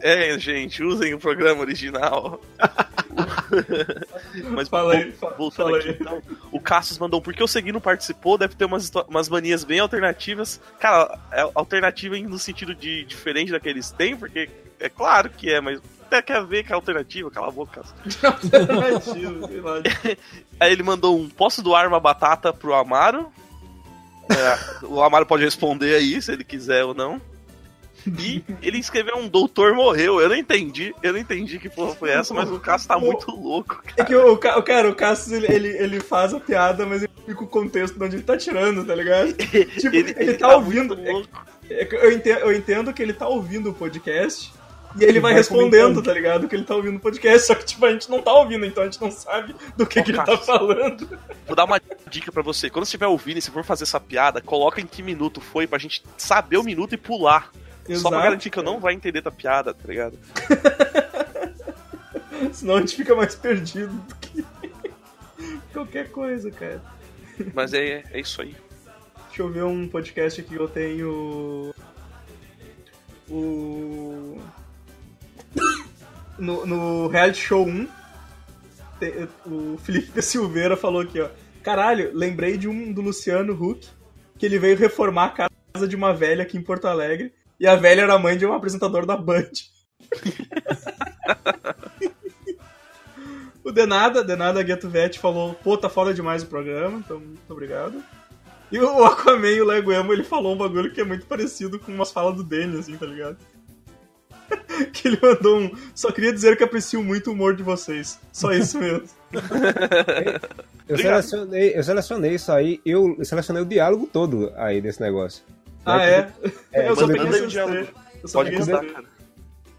É, gente, usem o programa original. Mas Fala aí, voltando fala aqui aí. então, o Cassius mandou porque o Seguindo participou, deve ter umas, umas manias bem alternativas. Cara, é alternativa no sentido de diferente da que eles têm, porque é claro que é, mas até quer ver que é alternativa, cala a boca, sei lá. Aí ele mandou um: Posso doar uma batata pro Amaro? É, o Amaro pode responder aí se ele quiser ou não. E ele escreveu um doutor morreu. Eu não entendi, eu não entendi que porra foi essa, mas o Cássio tá muito louco. É que o, o cara, o Cassius, ele, ele, ele faz a piada, mas ele fica o contexto de onde ele tá tirando, tá ligado? Tipo, ele, tá, ouvindo. muito louco. É que eu, entendo, eu entendo que ele tá ouvindo o podcast e ele vai vai respondendo, comentando. tá ligado? Que ele tá ouvindo o podcast, só que tipo, a gente não tá ouvindo, então a gente não sabe do que, Ô, que ele tá falando. Vou dar uma dica pra você. Quando você estiver ouvindo e se for fazer essa piada, coloca em que minuto foi pra gente saber o minuto e pular. Só pra Exato, garantir que eu não vai entender da piada, tá ligado? Senão a gente fica mais perdido do que qualquer coisa, cara. Mas é, é isso aí. Deixa eu ver um podcast aqui que eu tenho. O. No, no Reality Show 1, te- o Felipe Silveira falou aqui, ó. Caralho, lembrei de um do Luciano Huck, que ele veio reformar a casa de uma velha aqui em Porto Alegre, e a velha era mãe de um apresentador da Band. o Denada, Denada Gueto Vet falou, pô, tá foda demais o programa, então muito obrigado. E o Aquaman e o Lego Emo, ele falou um bagulho que é muito parecido com umas falas do Danny, assim, tá ligado? que ele mandou um. Só queria dizer que aprecio muito o humor de vocês. Só isso mesmo. Eu selecionei, eu selecionei isso aí, eu selecionei o diálogo todo aí desse negócio. Ah, é? É, eu só peguei o diálogo. Eu só Pode esses cara.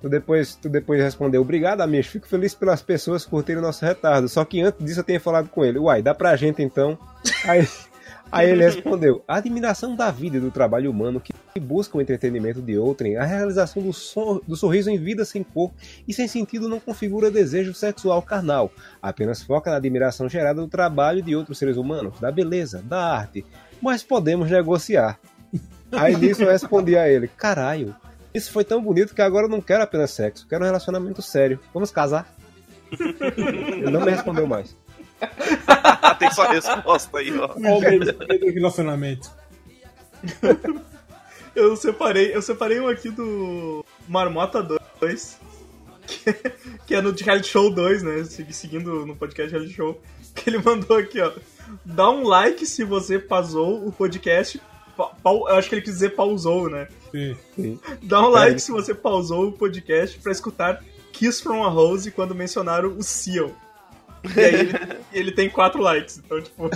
Tu depois, tu depois respondeu, obrigado, amigos, fico feliz pelas pessoas curtirem o nosso retardo. Só que antes disso eu tinha falado com ele, uai, dá pra gente então. Aí, aí ele respondeu, a admiração da vida e do trabalho humano que busca o entretenimento de outrem, a realização do, sor- do sorriso em vida sem cor e sem sentido não configura desejo sexual carnal, apenas foca na admiração gerada do trabalho de outros seres humanos, da beleza, da arte, mas podemos negociar. Aí nisso eu respondi a ele, caralho, isso foi tão bonito que agora eu não quero apenas sexo, quero um relacionamento sério. Vamos casar? Ele não me respondeu mais. Tem só resposta aí, ó. O do relacionamento. Eu separei, eu separei um aqui do Marmota 2, que é no de Reality Show 2, né? segui- Seguindo no podcast Reality Show. Que ele mandou aqui, ó. Dá um like se você pausou o podcast. Eu acho que ele quis dizer pausou, né? Sim. Dá um like se você pausou o podcast pra escutar Kiss from a Rose quando mencionaram o Seal. E aí ele, ele tem quatro likes. Então, tipo,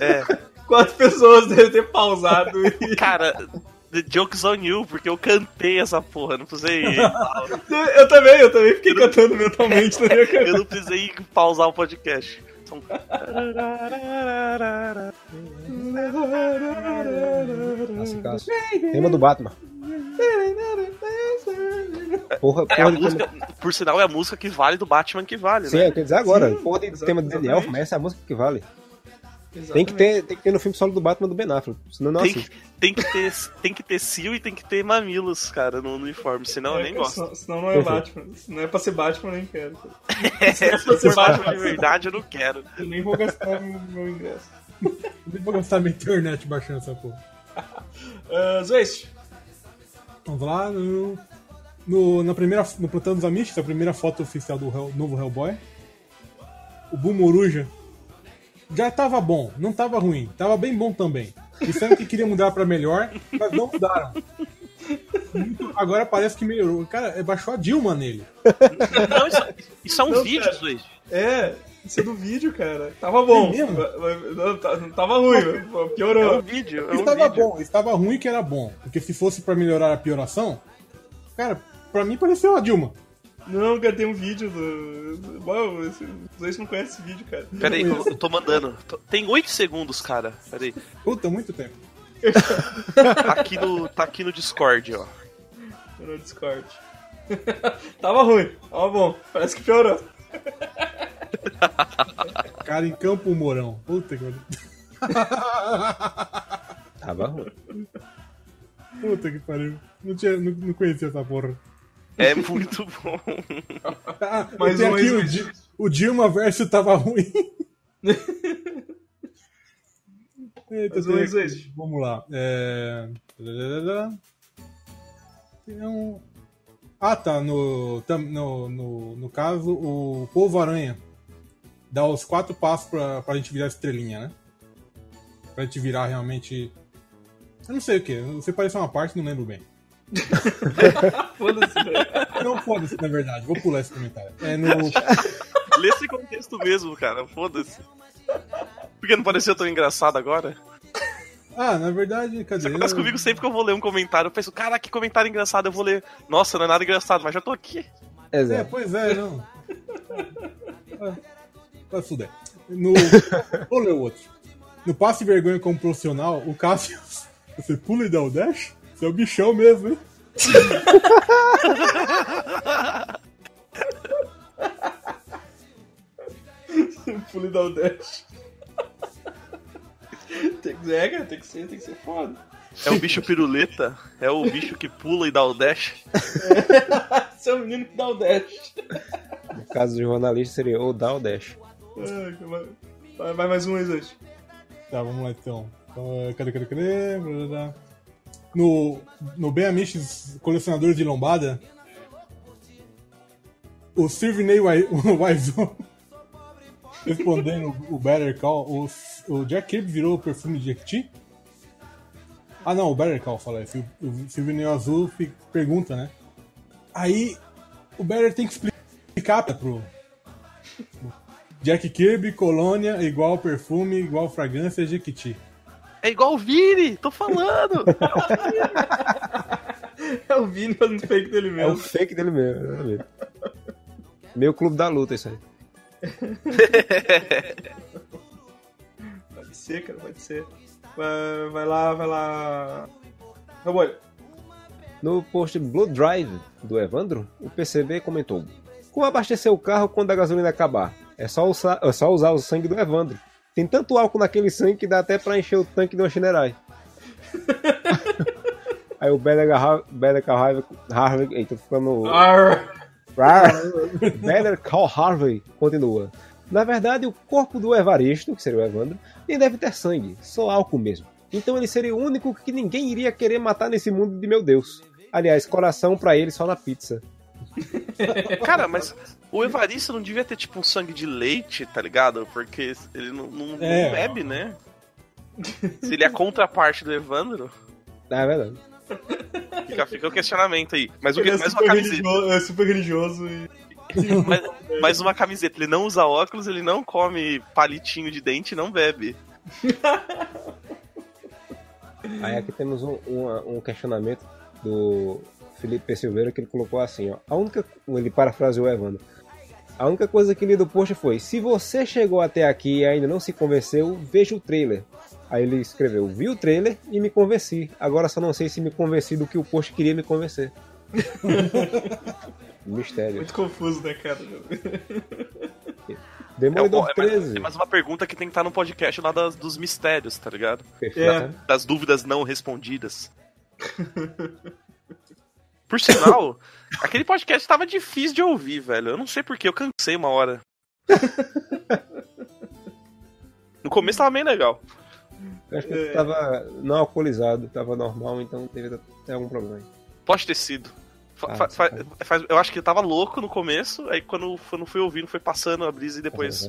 É. quatro pessoas devem ter pausado e. Cara, the joke's on you, porque eu cantei essa porra, não precisei. Eu também, eu também fiquei cantando mentalmente na minha eu cabeça. não precisei pausar o podcast. São- Classicaço. Tema do Batman. Porra, É a porra de música, por sinal, é a música que vale do Batman que vale, Sim, né? eu quero dizer agora. Sim, porra exata- tema do Daniel, essa é a música que vale. Tem Exatamente. que, ter, tem que ter no filme solo do Batman do Ben Affleck. Senão não Tem, assiste. tem, que ter, tem que ter Seal e tem que ter mamilos, cara, no, no uniforme, senão eu É, nem cara, gosto. Senão, senão não é. Batman. Se não é pra ser Batman, eu nem quero. Se for Batman de verdade, eu não quero. Eu nem vou gastar meu, meu ingresso. Nem vou gastar minha internet baixando essa porra. Uh, Vamos lá, no, no, na primeira, no Plantão dos Amistos, a primeira foto oficial do Hell- novo Hellboy. O Boom Moruja já tava bom, não tava ruim, tava bem bom também. Disseram que queria mudar pra melhor, mas não mudaram. Muito- agora parece que melhorou. Cara, é, baixou a Dilma nele. Não, isso, isso é um Não, vídeo, cara. Zuez. é, isso é do vídeo, cara. Tava bom. É Não, tá- não tava ruim, mas É um piorou. vídeo, é um Estava vídeo. bom, estava ruim que era bom. Porque se fosse pra melhorar a pioração, cara, pra mim pareceu a Dilma. Não, cara, tem um vídeo do. Bom, Zeist não conhece esse vídeo, cara. Pera aí, eu eu tô mandando. Tem 8 segundos, cara. Pera aí. Puta, muito tempo. Tá aqui no, tá aqui no Discord, ó. No Discord. tava ruim, tava bom. Parece que piorou. Cara em Campo Mourão. Puta que pariu. Tava ruim. Puta que pariu. Não, tinha, não, não conhecia essa porra. É muito bom. Tem um aqui o, ex- Di- o Dilma versus tava ruim. Eita, Mais um tem ex-. Vamos lá. É... Tem um... Ah, tá. No, no, no, no caso, o Povo Aranha dá os quatro passos pra, pra gente virar estrelinha, né? Pra gente virar realmente. Eu não sei o que. Você parece uma parte, não lembro bem. Foda-se, velho. Não foda-se, na verdade. Vou pular esse comentário. É no. Lê esse contexto mesmo, cara. Foda-se. Por que não pareceu tão engraçado agora? Ah, na verdade, cadê? Acontece comigo sempre que eu vou ler um comentário. Eu penso, cara, que comentário engraçado. Eu vou ler. Nossa, não é nada engraçado, mas já tô aqui. É, Exato. pois é, não. Ah, Vai fuder. No. Vou ler o outro. No passe vergonha como profissional, o Cássio. Você pula e dá o dash? Você é o bichão mesmo, hein? Pule da Dash. Tem que, é, cara, tem que ser, tem que ser foda. É o bicho piruleta. É o bicho que pula e dá o dash. Você é o menino que dá o dash. No caso do jornalista seria o Down Dash. Ah, vai- Vai, mais um aí, Zeist. Tá, vamos lá então. então é, cadê, cadê, cadê? No, no Ben Amiches Colecionadores de Lombada, o Sirvinei Waizu respondendo o Better Call, o, o Jack Kirby virou o perfume de Jequiti? Ah não, o Better Call fala isso. O, Sirvinei Azul pergunta, né? Aí o Better tem que explicar pro, Jack Kirby, colônia, igual perfume, igual fragrância, Jequiti. É igual o Vini, tô falando. É o Vini fazendo fake dele É o mesmo. fake dele mesmo. exatamente. Meu clube da luta, isso aí. Pode ser, cara, pode ser. Vai, vai lá, vai lá. Rabolho. No post Blue Drive do Evandro, o PCB comentou: Como abastecer o carro quando a gasolina acabar? É só, usar, é só usar o sangue do Evandro. Tem tanto álcool naquele sangue que dá até pra encher o tanque de uma Shinerai. Aí o Better Call Harvey. Harvey eita, tô ficando. Arr. Better Call Harvey continua. Na verdade, o corpo do Evaristo, que seria o Evandro, nem deve ter sangue, só álcool mesmo. Então ele seria o único que ninguém iria querer matar nesse mundo de meu Deus. Aliás, coração pra ele só na pizza. Cara, mas o Evaristo não devia ter tipo um sangue de leite, tá ligado? Porque ele não, não- não É. bebe, né? Se ele é a contraparte do Evandro, É verdade. fica, fica o questionamento aí. Mas o que é mais uma super, camiseta. religioso, é super religioso e. Mais, mais uma camiseta. Ele não usa óculos, ele não come palitinho de dente e não bebe. Aí aqui temos um, um, um questionamento do Felipe Silveira que ele colocou assim, ó. A única. Ele parafraseou o Evandro. A única coisa que li do post foi: se você chegou até aqui e ainda não se convenceu, veja o trailer. Aí ele escreveu: vi o trailer e me convenci. Agora só não sei se me convenci do que o post queria me convencer. Mistério. Muito confuso, né, cara? É, Demolidor é mais, 13. é mais uma pergunta que tem que estar no podcast lá das- dos mistérios, tá ligado? Perfeito. Das dúvidas não respondidas. Por sinal, aquele podcast tava difícil de ouvir, velho. Eu não sei porquê, eu cansei uma hora. No começo tava bem legal. Eu acho que ele tava não alcoolizado, tava normal, então teve até algum problema. Pode ter sido. Fa- Ah, fa- faz- eu acho que eu tava louco no começo, aí quando, quando fui ouvindo foi passando a brisa e depois.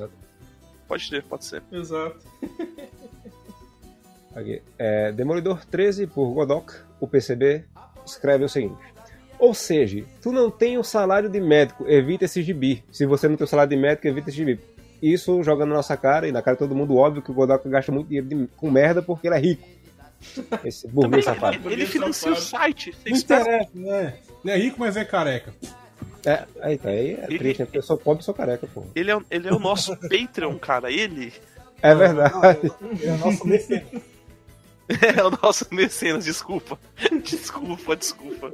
Pode ter, pode ser. Exato. Aqui. É, Demolidor 13 por Godok, o PCB, escreve o seguinte. Ou seja, tu não tem o salário de médico, evita esse gibi. Se você não tem o salário de médico, evita esse gibi. Isso joga na nossa cara e na cara de todo mundo, óbvio que o Godok gasta muito dinheiro de- com merda porque ele é rico. Esse burguês safado. Ele, ele financia o site. Não interessa, né? Ele é rico, mas é careca. É, aí tá, aí é Ele- triste, né? Porque eu sou pobre e sou careca, pô. Ele é, ele é o nosso Patreon, cara. Ele É verdade. Ele é nosso mecenas. é o nosso mecenas, desculpa. Desculpa, desculpa.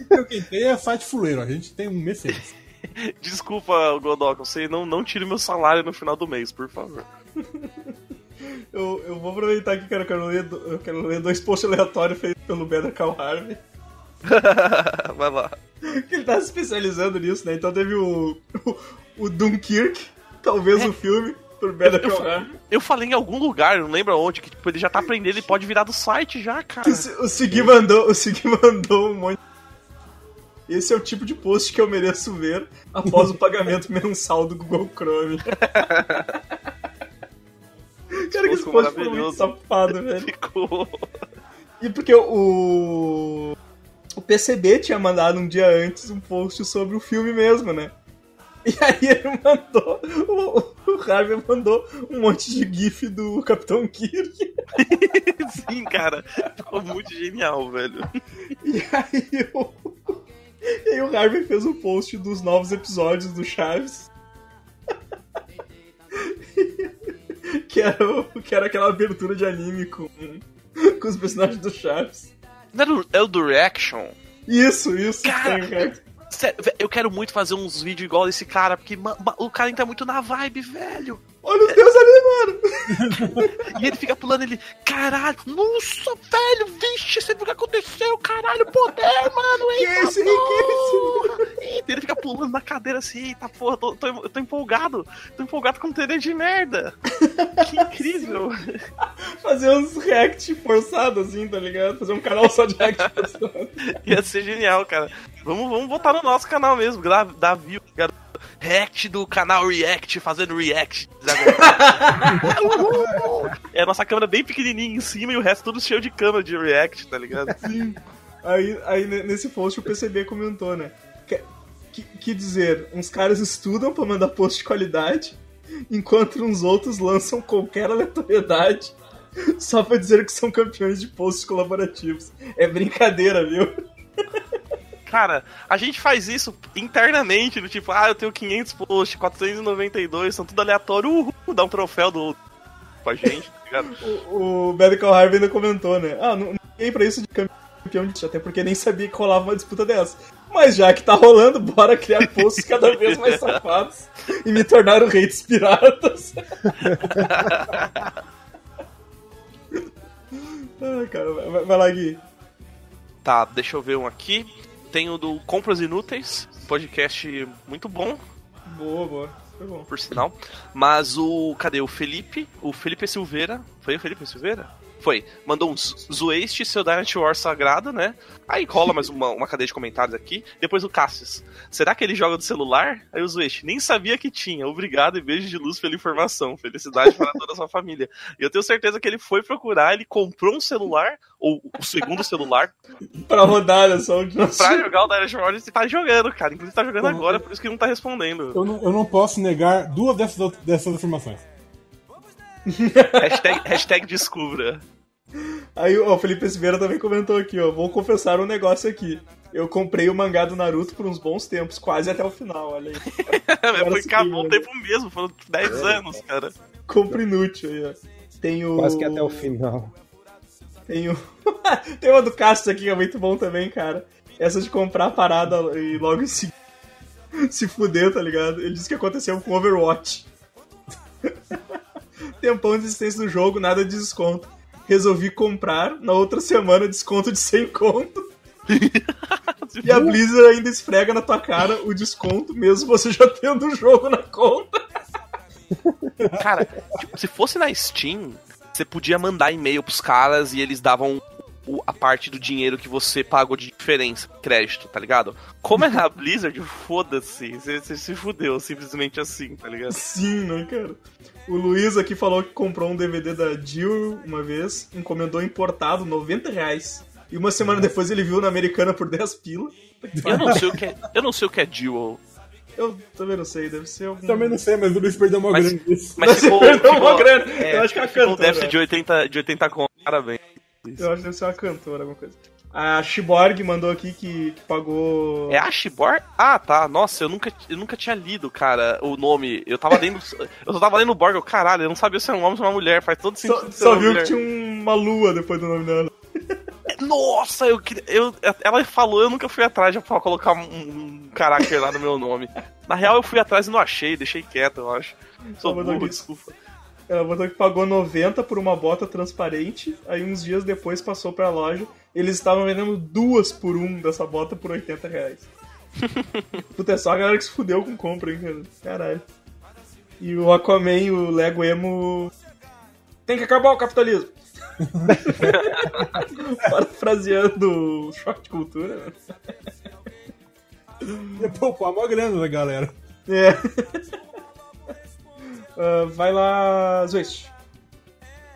Então, Quem tem é site fuleiro, a gente tem um mecenas. Desculpa, Godok, você não, não tire meu salário no final do mês, por favor. Eu, eu vou aproveitar aqui, cara. Eu quero ler, eu quero ler dois posts aleatórios feitos pelo Better Call Harvey. Vai lá. Que ele tá se especializando nisso, né? Então teve o, o, o Dunkirk, talvez o filme, por Better Eu, eu falei em algum lugar, não lembro onde, que tipo, ele já tá aprendendo e pode virar do site já, cara. O, o Segui mandou, o Segui mandou um monte. Esse é o tipo de post que eu mereço ver após o pagamento mensal do Google Chrome. Cara, que esse post foi muito safado, velho. Ficou. E porque o. O PCB tinha mandado um dia antes um post sobre o filme mesmo, né? E aí ele mandou. O, o Harvey mandou um monte de GIF do Capitão Kirk. Sim, cara. Ficou muito genial, velho. E aí o. E aí o Harvey fez um post dos novos episódios do Chaves. que, era o- que era aquela abertura de anime com, com os personagens do Chaves. Não era o- É o do Reaction? Isso, isso. Cara, tem, cara. Sério, eu quero muito fazer uns vídeos igual esse cara, porque o cara entra muito na vibe, velho. Olha os deus ali, mano. E ele fica pulando, ele, caralho, nossa, velho, vixe, você viu o que aconteceu, caralho, poder, mano, Que eita, esse? Que porra. Eita, ele fica pulando na cadeira assim, eita porra, tô, tô, tô empolgado, tô empolgado com um trailer de merda. Que incrível. Fazer uns react forçados, assim, tá ligado? Fazer um canal só de react forçado. Ia ser genial, cara. Vamos, vamos botar no nosso canal mesmo, dar view, cara. React do canal React, fazendo react. é a nossa câmera bem pequenininha em cima e o resto tudo cheio de câmera de react, tá ligado? Sim. Aí, aí ne- nesse post o PCB comentou, né? Que, que, que dizer, uns caras estudam pra mandar post de qualidade, enquanto uns outros lançam qualquer aleatoriedade só pra dizer que são campeões de posts colaborativos. É brincadeira, viu? Cara, a gente faz isso internamente, do tipo, ah, eu tenho 500 posts, 492, são tudo aleatório, uhul, dá um troféu do pra gente, tá ligado? O, o Medical Harvey ainda comentou, né? Ah, não, não liguei pra isso de campeão de até porque nem sabia que rolava uma disputa dessa. Mas já que tá rolando, bora criar posts cada vez mais safados e me tornar o rei dos piratas. Ai, cara, vai, vai lá, Gui. Tá, deixa eu ver um aqui. Tem o do Compras Inúteis, podcast muito bom, Boa, boa. Foi bom. por sinal. Mas o. Cadê? O Felipe? O Felipe Silveira. Foi o Felipe Silveira? Foi. Mandou um Zueste, seu Dynasty War sagrado, né? Aí cola mais uma, uma cadeia de comentários aqui. Depois o Cassius. Será que ele joga do celular? Aí o Zueste. Nem sabia que tinha. Obrigado e beijo de luz pela informação. Felicidade para toda a sua família. E eu tenho certeza que ele foi procurar, ele comprou um celular, ou o segundo celular, Pra rodar só o pra jogar o Dynasty War e tá jogando, cara. Inclusive tá jogando Como- agora, por isso que ele não tá respondendo. Eu não, eu não posso negar duas dessas, dessas afirmações. hashtag, hashtag descubra. Aí ó, o Felipe Silveira também comentou aqui, ó. Vou confessar um negócio aqui. Eu comprei o mangá do Naruto por uns bons tempos, quase até o final, olha aí. Foi, sim, acabou o né? tempo mesmo, foram 10 anos, cara. Compra inútil aí, ó. Tem o. Quase que até o final. Tem o. Tem uma do Cassius aqui que é muito bom também, cara. Essa de comprar a parada e logo se. se fuder, tá ligado? Ele disse que aconteceu com Overwatch. Tempão de existência do jogo, nada de desconto. Resolvi comprar, na outra semana desconto de 100 conto. E a Blizzard ainda esfrega na tua cara o desconto, mesmo você já tendo o jogo na conta. Cara, tipo, se fosse na Steam, você podia mandar e-mail pros caras e eles davam o- a parte do dinheiro que você pagou de diferença, crédito, tá ligado? Como é na Blizzard, foda-se. Você, se fudeu simplesmente assim, tá ligado? Sim, né, cara? O Luiz aqui falou que comprou um DVD da Jill uma vez, encomendou importado, 90 reais. E uma semana depois ele viu na americana por 10 pila. Eu não sei o que é, eu não sei o que é Duel. Eu também não sei, deve ser algum. Também não sei, mas o Luiz perdeu uma Mas- disso. Mas ficou, perdeu uma ficou- grana. é, Eu acho que é a ficou um déficit de 80, de 80 conto. Parabéns. Eu acho que deve ser uma cantora, alguma coisa. A Shiborg mandou aqui que, que pagou. É Ashibor? Ah, tá. Nossa, eu nunca, eu nunca tinha lido, cara, o nome. Eu tava lendo. eu só tava lendo o Borg, eu, caralho, eu não sabia se era um homem ou uma mulher. Faz todo sentido. Só, só viu mulher. que tinha uma lua depois do nome dela. Nossa, eu queria. Eu, ela falou, eu nunca fui atrás de pra colocar um, um caráter lá no meu nome. Na real, eu fui atrás e não achei, deixei quieto, eu acho. Sou mandou burro, aqui. desculpa. Ela botou que pagou 90 por uma bota transparente. Aí uns dias depois passou pra loja. Eles estavam vendendo duas por um dessa bota por 80 reais. Puta, é só a galera que se fudeu com compra, hein, cara. Caralho. E o Aquaman e o Lego Emo. Tem que acabar o capitalismo. Parafraseando o choque de cultura, né? Ia poupar uma grana da galera. É. Ah, vai lá, Zwist.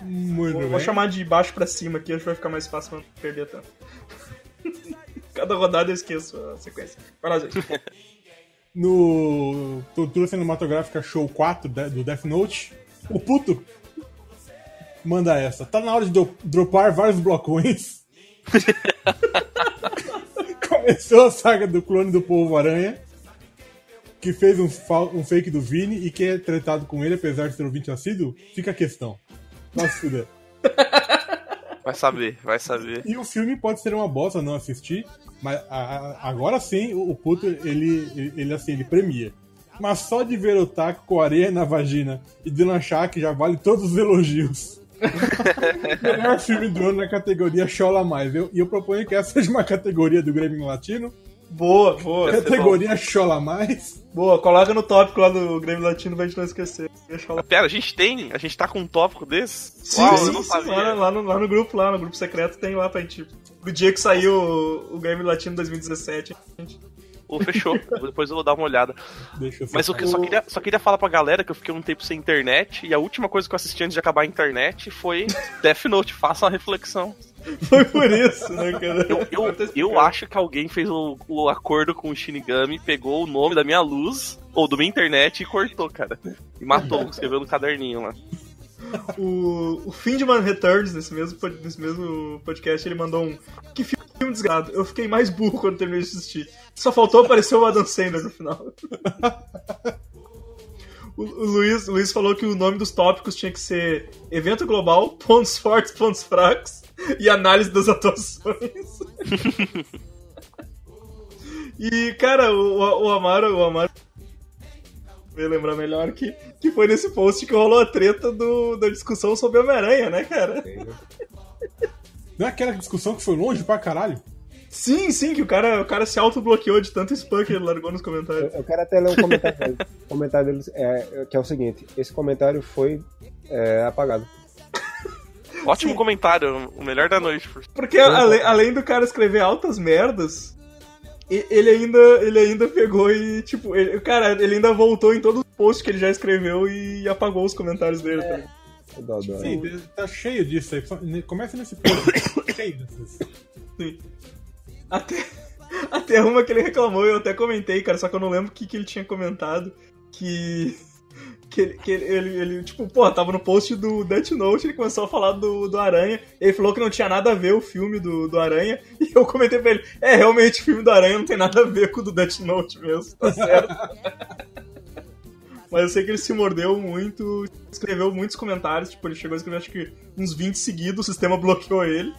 Muito Vou, bem. vou chamar de baixo pra cima aqui, acho que vai ficar mais fácil pra não perder tanto. Cada rodada eu esqueço a sequência. Vai lá, Zwist. No Tortura Cinematográfica Show 4 de- do Death Note, o puto manda essa. Tá na hora de do- dropar vários blocões. Começou a saga do clone do Povo Aranha, que fez um, um fake do Vini e que é tratado com ele, apesar de ser ouvinte assíduo. Fica a questão. Nossa, fuder. Vai saber, vai saber. E o filme pode ser uma bosta não assistir, mas a- a- agora sim o, o puto ele, ele, ele, assim, ele premia. Mas só de ver o taco com areia na vagina e de lanchar que já vale todos os elogios. Melhor filme do ano na categoria Chola Mais. Eu- E eu, proponho que essa seja uma categoria do Grêmio Latino. Boa, boa. Categoria Chola Mais. Boa, coloca no tópico lá do Grêmio Latino pra gente não esquecer. Deixa lá. Pera, a gente tem? A gente tá com um tópico desse? Sim, Uau, sim, sim, lá, lá no, lá no grupo, lá no grupo secreto, tem lá pra gente. No dia que saiu o, o Grêmio Latino 2017. gente. Ô, fechou. Depois eu vou dar uma olhada. Deixa eu Mas o que eu só queria, só queria falar pra galera que eu fiquei um tempo sem internet e a última coisa que eu assisti antes de acabar a internet foi Death Note. Faça uma reflexão. Foi por isso, né, cara? Eu, eu, eu acho que alguém fez o, o acordo com o Shinigami, pegou o nome da minha luz, ou da minha internet, e cortou, cara. E matou, escreveu no caderninho lá. O, o Findman Returns, nesse mesmo, nesse mesmo podcast, ele mandou um. Que filme desgraçado. Eu fiquei mais burro quando terminei de assistir. Só faltou aparecer o Adam Sandler no final. O, Luiz, o Luiz falou que o nome dos tópicos tinha que ser Evento Global, Pontos Fortes, Pontos Fracos e Análise das Atuações. e, cara, o, o Amaro, o Amaro eu lembrar melhor que, que foi nesse post que rolou a treta do, da discussão sobre Homem-Aranha, né, cara? Não é aquela discussão que foi longe pra caralho? Sim, sim, que o cara, o cara se autobloqueou de tanto spam que ele largou nos comentários. Eu quero até ler um comentário dele. O comentário dele é, que é o seguinte: esse comentário foi é, apagado. Ótimo comentário, o melhor da noite. por- Porque ale- além do cara escrever altas merdas, ele ainda, ele ainda pegou e, tipo, ele, cara, ele ainda voltou em todos os posts que ele já escreveu e apagou os comentários dele. tá? Dó, dó. Sim, tá cheio disso aí. Começa nesse ponto. cheio dessas. Sim. Até, até uma que ele reclamou, eu até comentei, cara, só que eu não lembro o que, que ele tinha comentado. Que. Que, ele, que ele, ele, ele, tipo, pô, tava no post do Death Note, ele começou a falar do, do Aranha, ele falou que não tinha nada a ver o filme do, do Aranha, e eu comentei pra ele, é, realmente o filme do Aranha não tem nada a ver com o do Death Note mesmo, tá certo? Mas eu sei que ele se mordeu muito, escreveu muitos comentários, tipo, ele chegou a escrever acho que uns 20 seguidos, o sistema bloqueou ele.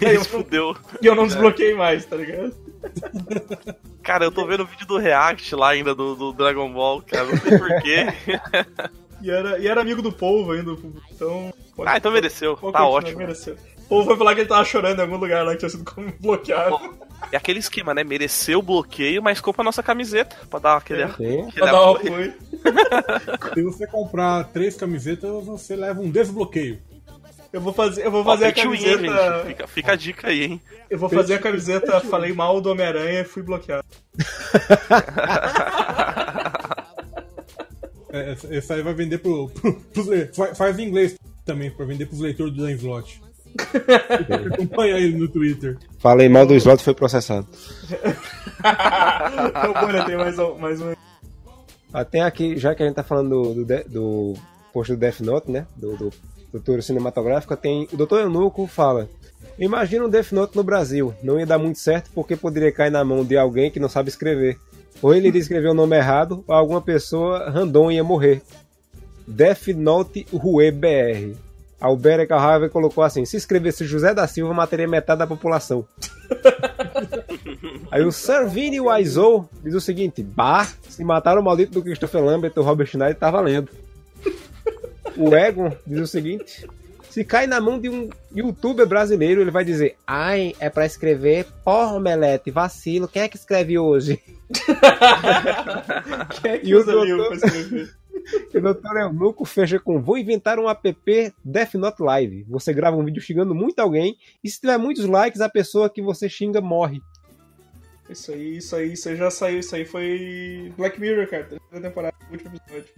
E aí eu, Fudeu. e eu não desbloqueei mais, tá ligado? Cara, eu tô vendo o vídeo do React lá ainda do, do Dragon Ball, cara, não sei porquê. E era, e era amigo do povo ainda, então. pode- Ah, então mereceu, pode tá ótimo. Mereceu. O povo foi falar que ele tava chorando em algum lugar lá que tinha sido como bloqueado. É aquele esquema, né? Mereceu o bloqueio, mas compra a nossa camiseta pra dar aquele. Sim. aquele Pra dar apoio. Se você comprar três camisetas, você leva um desbloqueio. Eu vou fazer, eu vou Ó, fazer a win, camiseta. gente. Fica, fica a dica aí, hein? Eu vou fazer a camiseta Falei mal do Homem-Aranha e fui bloqueado. É, essa, aí vai vender pro, pro, fa- Faz em inglês também, pra vender pros leitores do Slot. Acompanha ele no Twitter. Falei mal do slot foi processado. Então, tem mais, um- mais um. Ah, tem aqui, já que a gente tá falando do, do, do post do Death Note, né? Do, do, do tour cinematográfico, tem. O Dr. Eunuco fala. Imagina um Death Note no Brasil. Não ia dar muito certo porque poderia cair na mão de alguém que não sabe escrever. Ou ele iria escrever o nome errado, ou alguma pessoa random ia morrer. Death Note Rue BR. Albert Carrave colocou assim: se escrevesse José da Silva, mataria metade da população. Aí o Servini Wiseau diz o seguinte: Bah, se mataram o maldito do Christopher Lambert ou Robert Schneider, tá valendo. O Egon diz o seguinte: Se cai na mão de um youtuber brasileiro, ele vai dizer: Ai, é pra escrever porra, omelete, vacilo, quem é que escreve hoje? Quem é que E o usa doutor- pra escrever? O Dr. Eunuco fecha com: Vou inventar um app Death Note Live. Você grava um vídeo xingando muito alguém, e se tiver muitos likes, a pessoa que você xinga morre. Isso aí, isso aí, isso aí já saiu. Isso aí foi Black Mirror, cara. Terceira temporada, último episódio.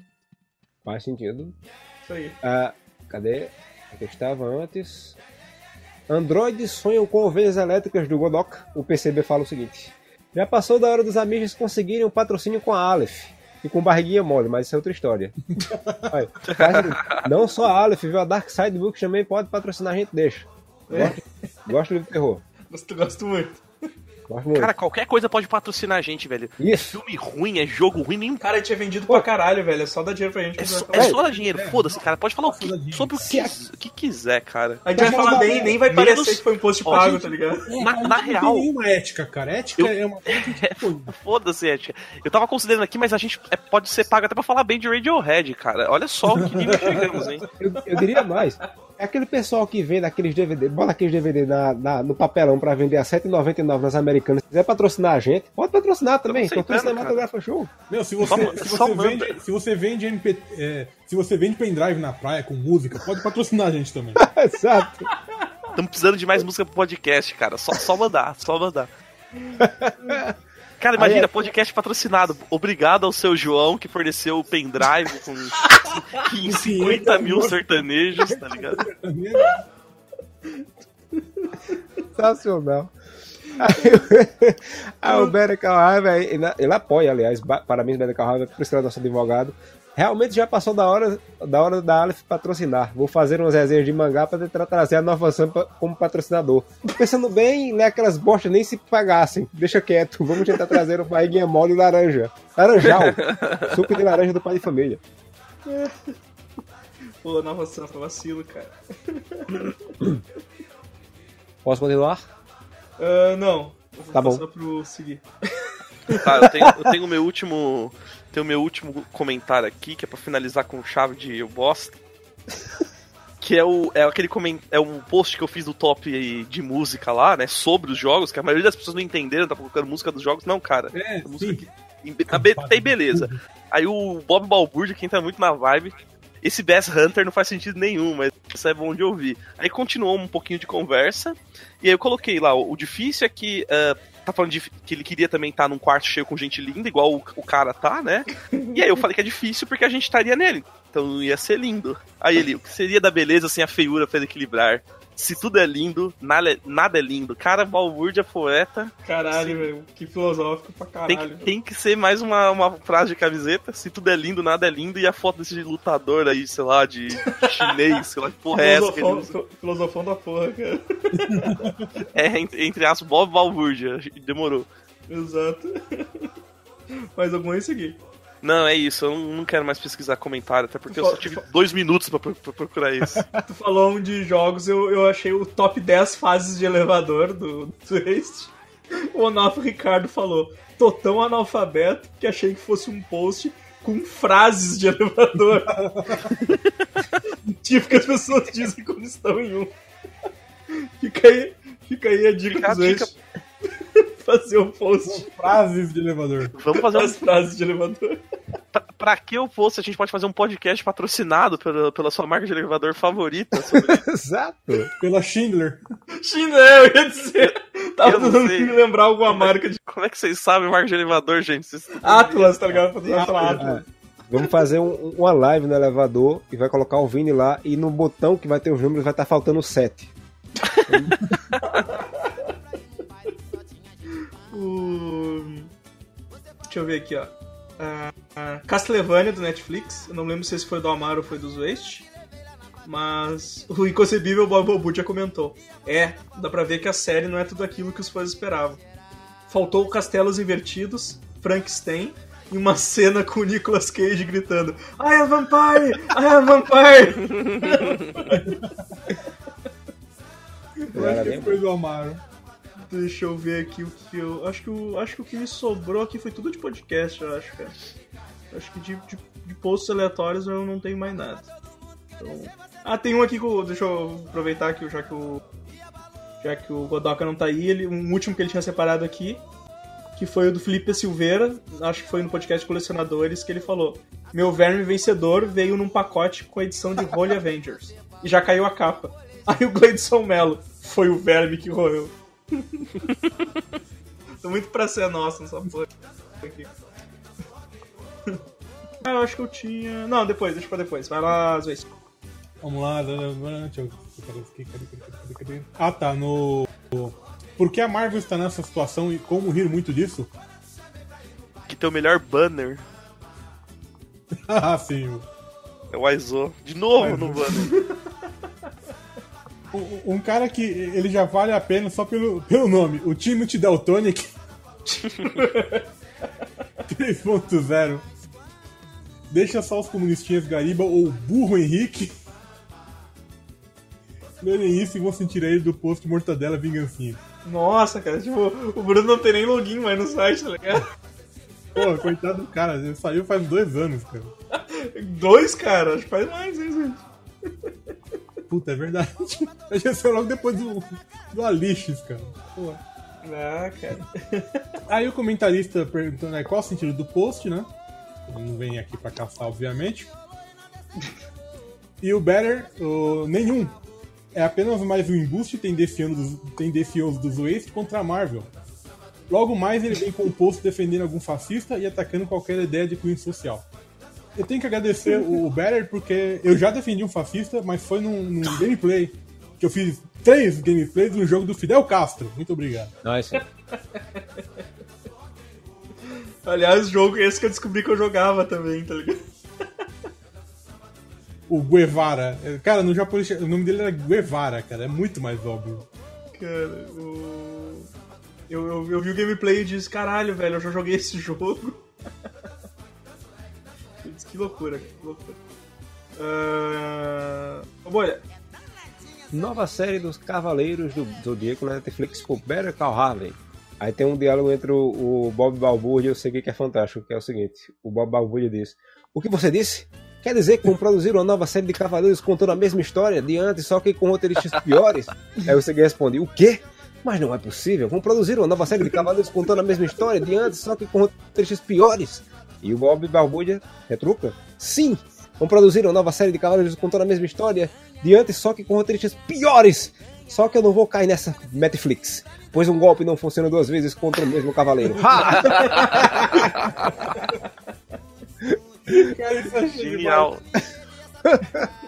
Faz sentido. Isso aí. Ah, cadê? Aqui estava antes. Androides sonham com ovelhas elétricas do Godok. O PCB fala o seguinte: Já passou da hora dos amigos conseguirem um patrocínio com a Aleph. E com barriguinha mole, mas isso é outra história. Olha, não só a Aleph, viu? A Dark Side Book também pode patrocinar a gente, deixa. Gosto, gosto do terror. Gosto, gosto muito. Gosto muito. Cara, qualquer coisa pode patrocinar a gente, velho. Isso. Filme ruim, é jogo ruim, nem. Cara, tinha vendido pra caralho, velho. É só dar dinheiro pra gente. É vai é só dar dinheiro, foda-se, cara. Pode falar o que, sobre o que, o que quiser, cara. A gente vai falar bem, nem vai Menos- parecer que foi um post Ó, pago, gente, tá ligado? Na, na Não real, tem nenhuma ética, cara. Ética Eu- é uma coisa que, tipo, foda-se, ética. Eu tava considerando aqui, mas a gente é- pode ser pago até pra falar bem de Radiohead, cara. Olha só o que nível chegamos, hein? Eu, eu diria mais. É aquele pessoal que vende aqueles DVD, bota aqueles DVD na, na- no papelão pra vender a R$ 7,99 nas americanas. Se quiser patrocinar a gente, pode patrocinar também. aceitando, Tortura Cinematográfica Show. Meu, se você, Só- se você manda. vende, se você vende MP, é, se você vende pendrive na praia com música, pode patrocinar a gente também. Exato. Estamos precisando de mais música pro podcast, cara. Só, só mandar, só mandar. Cara, imagina, Aí é- podcast patrocinado. Obrigado ao seu João que forneceu o pendrive com 50 mil sertanejos, tá ligado? Sensacional. Aí, aí o Better Call Harvey, ele, ele apoia, aliás, parabéns Better Call Harvey por ser nosso advogado. Realmente já passou da hora da hora da Aleph patrocinar. Vou fazer umas resenhas de mangá para tentar trazer a Nova Sampa como patrocinador. Pensando bem, ler aquelas bostas nem se pagassem. Deixa quieto. Vamos tentar trazer o barriguinha mole e laranja. Laranjal. Suco de laranja do pai de família. Pô, nova Sampa, vacilo, cara. Posso continuar? Ah, não. Eu vou Tá bom. pro seguir. Tá, eu tenho, eu tenho o meu último. Tenho o meu último comentário aqui, que é pra finalizar com chave de eu bosta. Que é o. É aquele coment, É um post que eu fiz do top de música lá, né? Sobre os jogos, que a maioria das pessoas não entenderam, tá colocando música dos jogos. Não, cara. É, música que- tá, beleza. Aí o Bob Balbúrdia, que entra muito na vibe. Esse Bass Hunter não faz sentido nenhum, mas isso é bom de ouvir. Aí continuou um pouquinho de conversa, e aí eu coloquei lá, o difícil é que. Uh, tá falando de, que ele queria também estar num quarto cheio com gente linda, igual o, o cara tá, né? E aí eu falei que é difícil porque a gente estaria nele. Então ia ser lindo. Aí ele, o que seria da beleza sem a feiura para equilibrar? Se tudo é lindo, nada é, nada é lindo. Cara, Balbúrdia poeta. Caralho, velho. Que filosófico pra Tem caralho. que, tem que ser mais uma, uma frase de camiseta. Se tudo é lindo, nada é lindo. E a foto desse lutador aí, sei lá, de chinês, sei lá que porra é essa filosofão, da porra, cara. É, entre, entre aspas, Bob Balbúrdia. Demorou. Exato. Mais algum aí seguir. Não, é isso. Eu não, quero mais pesquisar comentário, até porque eu Fa- só tive dois minutos pra, pra procurar isso. Tu falou um de jogos, eu, eu achei o top 10 fases de elevador do Twist. O Onofre Ricardo falou: tô tão analfabeto que achei que fosse um post com frases de elevador. tipo que as pessoas dizem quando estão em um. Fica aí, fica aí a dica Fica a dos dica. Fazer um post Frases de elevador. Vamos fazer um. das frases de elevador. Pra, pra que eu fosse? A gente pode fazer um podcast patrocinado pela, pela sua marca de elevador favorita. Exato. Pela Schindler. Xindé, eu ia dizer. Tava tentando me lembrar alguma marca de Como é que vocês sabem marca de elevador, gente? Vocês... Atlas, tá ligado? Patrocinado pela Atlas. Vamos fazer um- uma live no elevador e vai colocar o Vini lá e no botão que vai ter os números vai estar faltando 7. O... Deixa eu ver aqui, ó. Ah, Castlevania do Netflix. Eu não lembro se esse foi do Amaro ou foi do Waste. Mas o inconcebível Bob Bobu já comentou. É, dá pra ver que a série não é tudo aquilo que os fãs esperavam. Faltou castelos invertidos, Frankenstein e uma cena com o Nicolas Cage gritando I am vampire! I am vampire! Eu acho que foi do Amaro. Deixa eu ver aqui o que eu. Acho que o, acho que o que me sobrou aqui foi tudo de podcast, eu acho, cara. Acho que de, de, de posts aleatórios eu não tenho mais nada. Então... Ah, tem um aqui que eu. Deixa eu aproveitar aqui, já que o. Já que o Godoka não tá aí, ele, um último que ele tinha separado aqui, que foi o do Felipe Silveira, acho que foi no podcast Colecionadores, que ele falou: Meu verme vencedor veio num pacote com a edição de Holy Avengers. E já caiu a capa. Aí o Gleidson Mello foi o verme que roeu. Tô muito pra ser nossa nessa porra aqui. Ah, eu acho que eu tinha. Não, depois, deixa pra depois. Vai lá, Zuez. Vamos lá, deixa eu. Cadê, cadê, cadê, cadê, cadê? Ah tá, no. Por que a Marvel está nessa situação e como rir muito disso? Que tem o melhor banner. ah, sim. É o Aizo. De novo no banner. Um- cara que ele já vale a pena só pelo, pelo nome. O Timothy Daltonic. 3.0. Deixa só os comunistinhas Gariba ou burro Henrique. Lerem isso e vão sentir ele do post Mortadela Vingancinha. Nossa, cara, tipo, o Bruno não tem nem login mais no site, tá ligado? Pô, coitado do cara, ele saiu faz dois anos, cara. Dois, cara, acho que faz mais, hein, gente? Puta, é verdade. A gente saiu logo depois do, do Alixes, cara. Pô. Ah, cara. Aí o comentarista perguntando né, qual o sentido do post, né? Ele não vem aqui pra caçar, obviamente. E o Better, o, nenhum. É apenas mais um embuste tendencioso dos, Waste contra a Marvel. Logo mais ele vem com um post defendendo algum fascista e atacando qualquer ideia de cunho social. Eu tenho que agradecer o Better porque eu já defendi um fascista, mas foi num, num gameplay que eu fiz três gameplays no jogo do Fidel Castro. Muito obrigado. Nice. Aliás, jogo esse que eu descobri que eu jogava também, tá ligado? o Guevara. Cara, no japonês o nome dele era Guevara, cara. É muito mais óbvio. Cara, o... eu, eu, eu vi o gameplay e disse, caralho, velho, eu já joguei esse jogo. Disse, que loucura, que loucura. Uh... Bolha, Nova série dos Cavaleiros do Zodíaco na Netflix por Better Call. Aí tem um diálogo entre o, o Bob Balbúrdia e o Segui que é fantástico, que é o seguinte. O Bob Balbúrdia diz, o que você disse? Quer dizer que vão produzir uma nova série de Cavaleiros contando a mesma história de antes, só que com roteiristas piores? Aí o Segui responde, o quê? Mas não é possível, vão produzir uma nova série de Cavaleiros contando a mesma história de antes, só que com roteiristas piores? E o Bob Balbúrdia retruca, sim, vão produzir uma nova série de Cavaleiros contando a mesma história, diante só que com roteiristas piores. Só que eu não vou cair nessa Netflix, pois um golpe não funciona duas vezes contra o mesmo cavaleiro. Ha! Cara, isso é Genial.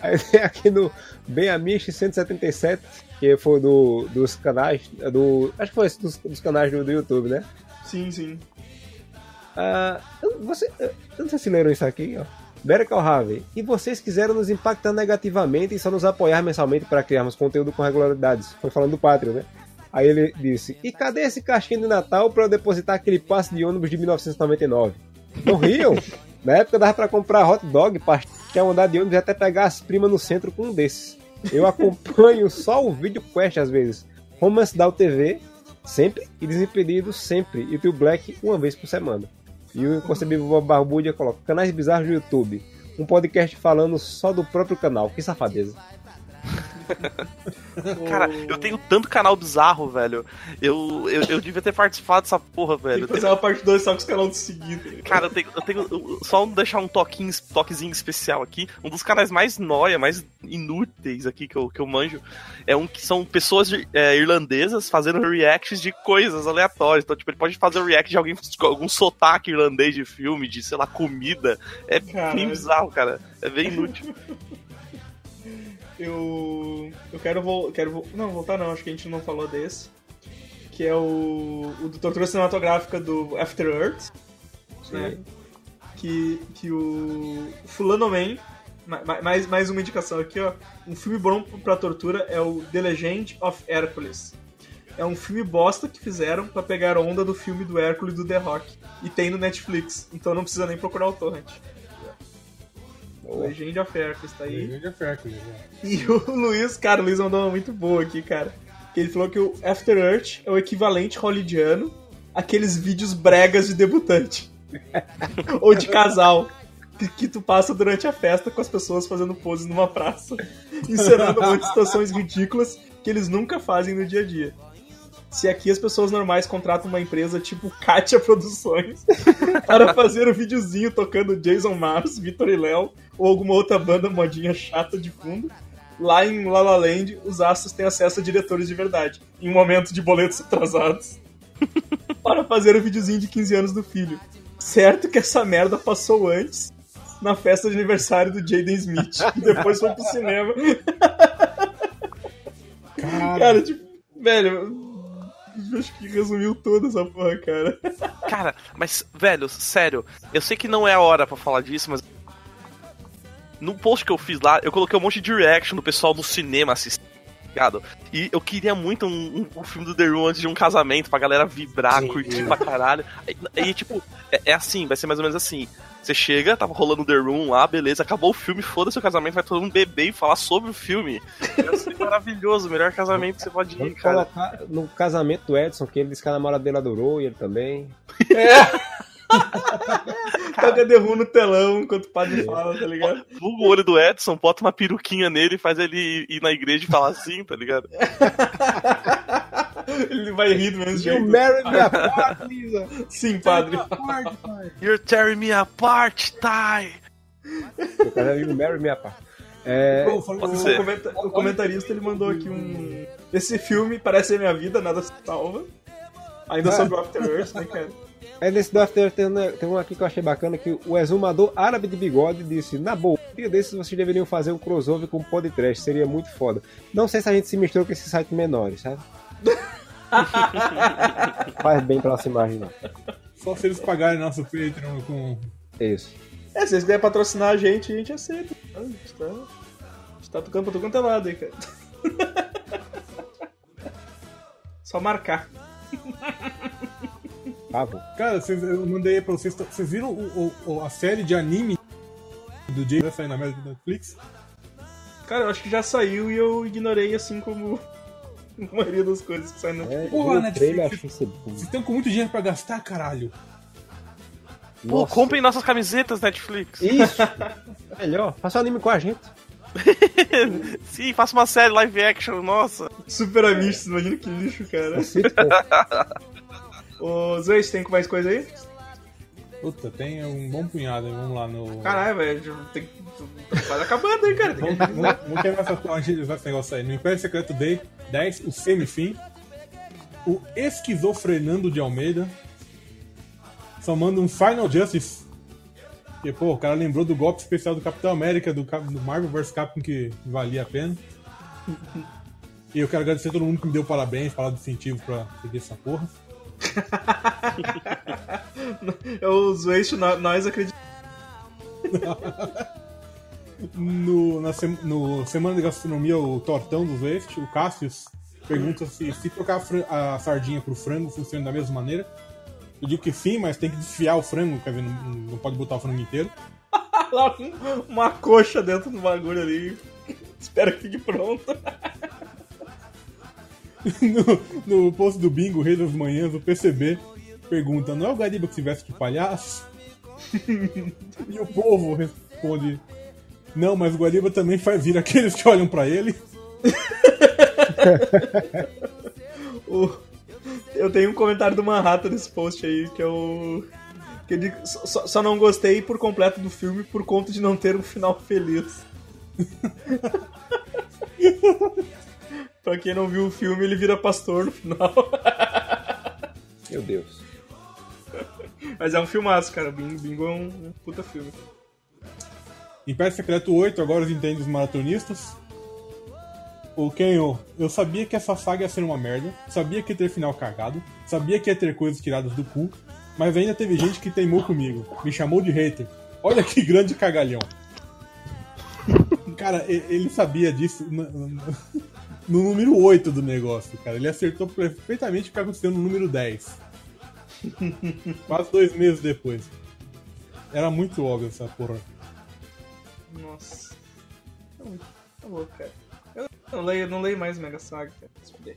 Aí tem aqui no Bem Amish 177, que foi do, dos canais, do, acho que foi esse dos, dos canais do, do YouTube, né? Sim, sim. Eu- você, eu não sei se leram isso aqui, ó. Berkel Harvey. E vocês quiseram nos impactar negativamente e só nos apoiar mensalmente para criarmos conteúdo com regularidades. Foi falando do Patreon, né? Aí ele disse: E cadê esse caixinha de Natal para eu depositar aquele passe de ônibus de 1999? Não riam? Na época dava para comprar hot dog, pastel, andar de ônibus e até pegar as primas no centro com um desses. Eu acompanho só o vídeo Quest às vezes. Romance da UTV, sempre. E Desimpedidos, sempre. E o Black, uma vez por semana. E o Inconcebível Barbudia coloca canais bizarros do YouTube. Um podcast falando só do próprio canal. Que safadeza. Cara, eu tenho tanto canal bizarro, velho. Eu, eu, eu devia ter participado dessa porra, Tem velho. que fazer uma parte 2 só com os canais de seguida. Cara, eu tenho, eu tenho só um deixar um toquinho, toquezinho especial aqui. Um dos canais mais noia, mais inúteis aqui que eu, que eu manjo é um que são pessoas é, irlandesas fazendo reacts de coisas aleatórias. Então, tipo, ele pode fazer um react de alguém com algum sotaque irlandês de filme, de, sei lá, comida. É bem Caralho. bizarro, cara. É bem inútil. Eu. Eu quero, vol quero vol- Não, voltar não, acho que a gente não falou desse. Que é o. O do Tortura Cinematográfica do After Earth. Né? Que, que o. Fulano Man. ma- ma- Mais, mais uma indicação aqui, ó. Um filme bom pra tortura é o The Legend of Hercules. É um filme bosta que fizeram pra pegar onda do filme do Hércules do The Rock. E tem no Netflix, então não precisa nem procurar o torrent. Legend of Hercules, tá aí. Grande Hércules, né? E o Luiz, cara, o Luiz mandou uma muito boa aqui, cara. Ele falou que o After Earth é o equivalente hollywoodiano àqueles vídeos bregas de debutante. Ou de casal. Que, que tu passa durante a festa com as pessoas fazendo poses numa praça. Encenando de situações ridículas que eles nunca fazem no dia a dia. Se aqui as pessoas normais contratam uma empresa tipo Katia Produções para fazer o videozinho tocando Jason Mars, Vitor e Léo ou alguma outra banda modinha chata de fundo, lá em La La Land os astros têm acesso a diretores de verdade, em momentos de boletos atrasados, para fazer o videozinho de 15 anos do filho. Certo que essa merda passou antes, na festa de aniversário do Jaden Smith, e depois foi pro cinema. Cara, tipo, velho, acho que resumiu toda essa porra, cara. Cara, mas, velho, sério, eu sei que não é a hora pra falar disso, mas. No post que eu fiz lá, eu coloquei um monte de reaction do pessoal no cinema assistindo. Ligado? E eu queria muito um, um- um filme do The Room antes de um casamento, pra galera vibrar, curtir pra caralho. E, e, tipo, é, é assim, vai ser mais ou menos assim. Você chega, tava rolando The Room lá, beleza, acabou o filme, foda-se o casamento, vai todo mundo beber e falar sobre o filme. Vai ser maravilhoso, o melhor casamento que você pode ir, Vamos cara. colocar no casamento do Edson, que ele disse que a namorada dele adorou e ele também. Toca The Who no telão enquanto o padre fala, tá ligado? Pluga o olho do Edson, bota uma peruquinha nele e faz ele ir na igreja e falar assim, tá ligado? Ele vai rir do mesmo You jeito. married me apart, Lisa! Sim, padre. You're tearing me apart, Ty! No caso, you marry me apart. É, Pode O, ser. comenta- o comentarista ele mandou aqui um. Esse filme parece a minha vida, nada se salva. Ainda Ah. sobre o After Earth, né, cara? É nesse do After tem, um- tem um aqui que eu achei bacana que o exumador árabe de bigode disse: Na boa, um dia desses vocês deveriam fazer um crossover com o podcast, seria muito foda. Não sei se a gente se misturou com esses sites menores, sabe? Faz bem pra se imaginar. Só se eles pagarem nosso Patreon com. Isso. É, se vocês quiserem patrocinar a gente, a gente aceita. A gente tá, a gente tá tocando pra todo quanto é lado aí, cara. Só marcar. Tá. Cara, vocês- eu mandei aí pra vocês. Vocês viram o- o- o- a série de anime do Jay vai sair na América Netflix? Cara, eu acho que já saiu e eu ignorei assim como a maioria das coisas que saem no. É, Porra, Netflix, achei isso bom. Vocês estão com muito dinheiro pra gastar, caralho. Pô, Nossa. comprem nossas camisetas Netflix. Isso! Melhor, faça um anime com a gente. Sim, faça uma série live action, nossa. Super Amistos, imagina que lixo, cara. Ô, você tem mais coisa aí? Puta, tem um bom punhado, hein? Vamos lá no. Caralho, velho, tem tá quase acabando, hein, cara. Vamos, vamos, vamos quebrar essa, antes de esse negócio aí. No Império Secreto Day 10, o semifim. O esquizofrenando de Almeida. Só manda um Final Justice. Porque, pô, o cara lembrou do golpe especial do Capitão América, do, do Marvel vs Capcom, que valia a pena. E eu quero agradecer a todo mundo que me deu parabéns, falar do incentivo pra seguir essa porra. Eu zoei isso, nó- nós acreditamos. No, na sem- no Semana de Gastronomia, o Tortão dos West, o Cassius, pergunta se, se trocar a, a sardinha pro frango funciona da mesma maneira. Eu digo que sim, mas tem que desfiar o frango, quer ver, não, não pode botar o frango inteiro. lá um- uma coxa dentro do bagulho ali. Espero que fique pronto. No, no post do Bingo, Rei das Manhãs, o PCB pergunta: Não é o Gariba que se veste de palhaço? e o povo responde: Não, mas o Gariba também faz vir aqueles que olham pra ele. Eu tenho um comentário do Manhattan nesse post aí, que eu. Que ele só, só não gostei por completo do filme por conta de não ter um final feliz. Pra quem não viu o filme, ele vira pastor no final. Meu Deus. Mas é um filmaço, cara. Bingo, Bingo é um, um puta filme. Império Secreto 8, agora os entende os maratonistas. O Kenyo, eu sabia que essa saga ia ser uma merda, sabia que ia ter final cagado, sabia que ia ter coisas tiradas do cu, mas ainda teve gente que teimou comigo, me chamou de hater. Olha que grande cagalhão. Cara, ele sabia disso no, número 8 do negócio, cara. Ele acertou perfeitamente o que aconteceu no número 10. Quase dois meses depois. Era muito óbvio essa porra. Nossa. Tá muito- tá louco, cara. Eu não leio, não leio mais Mega Saga, cara.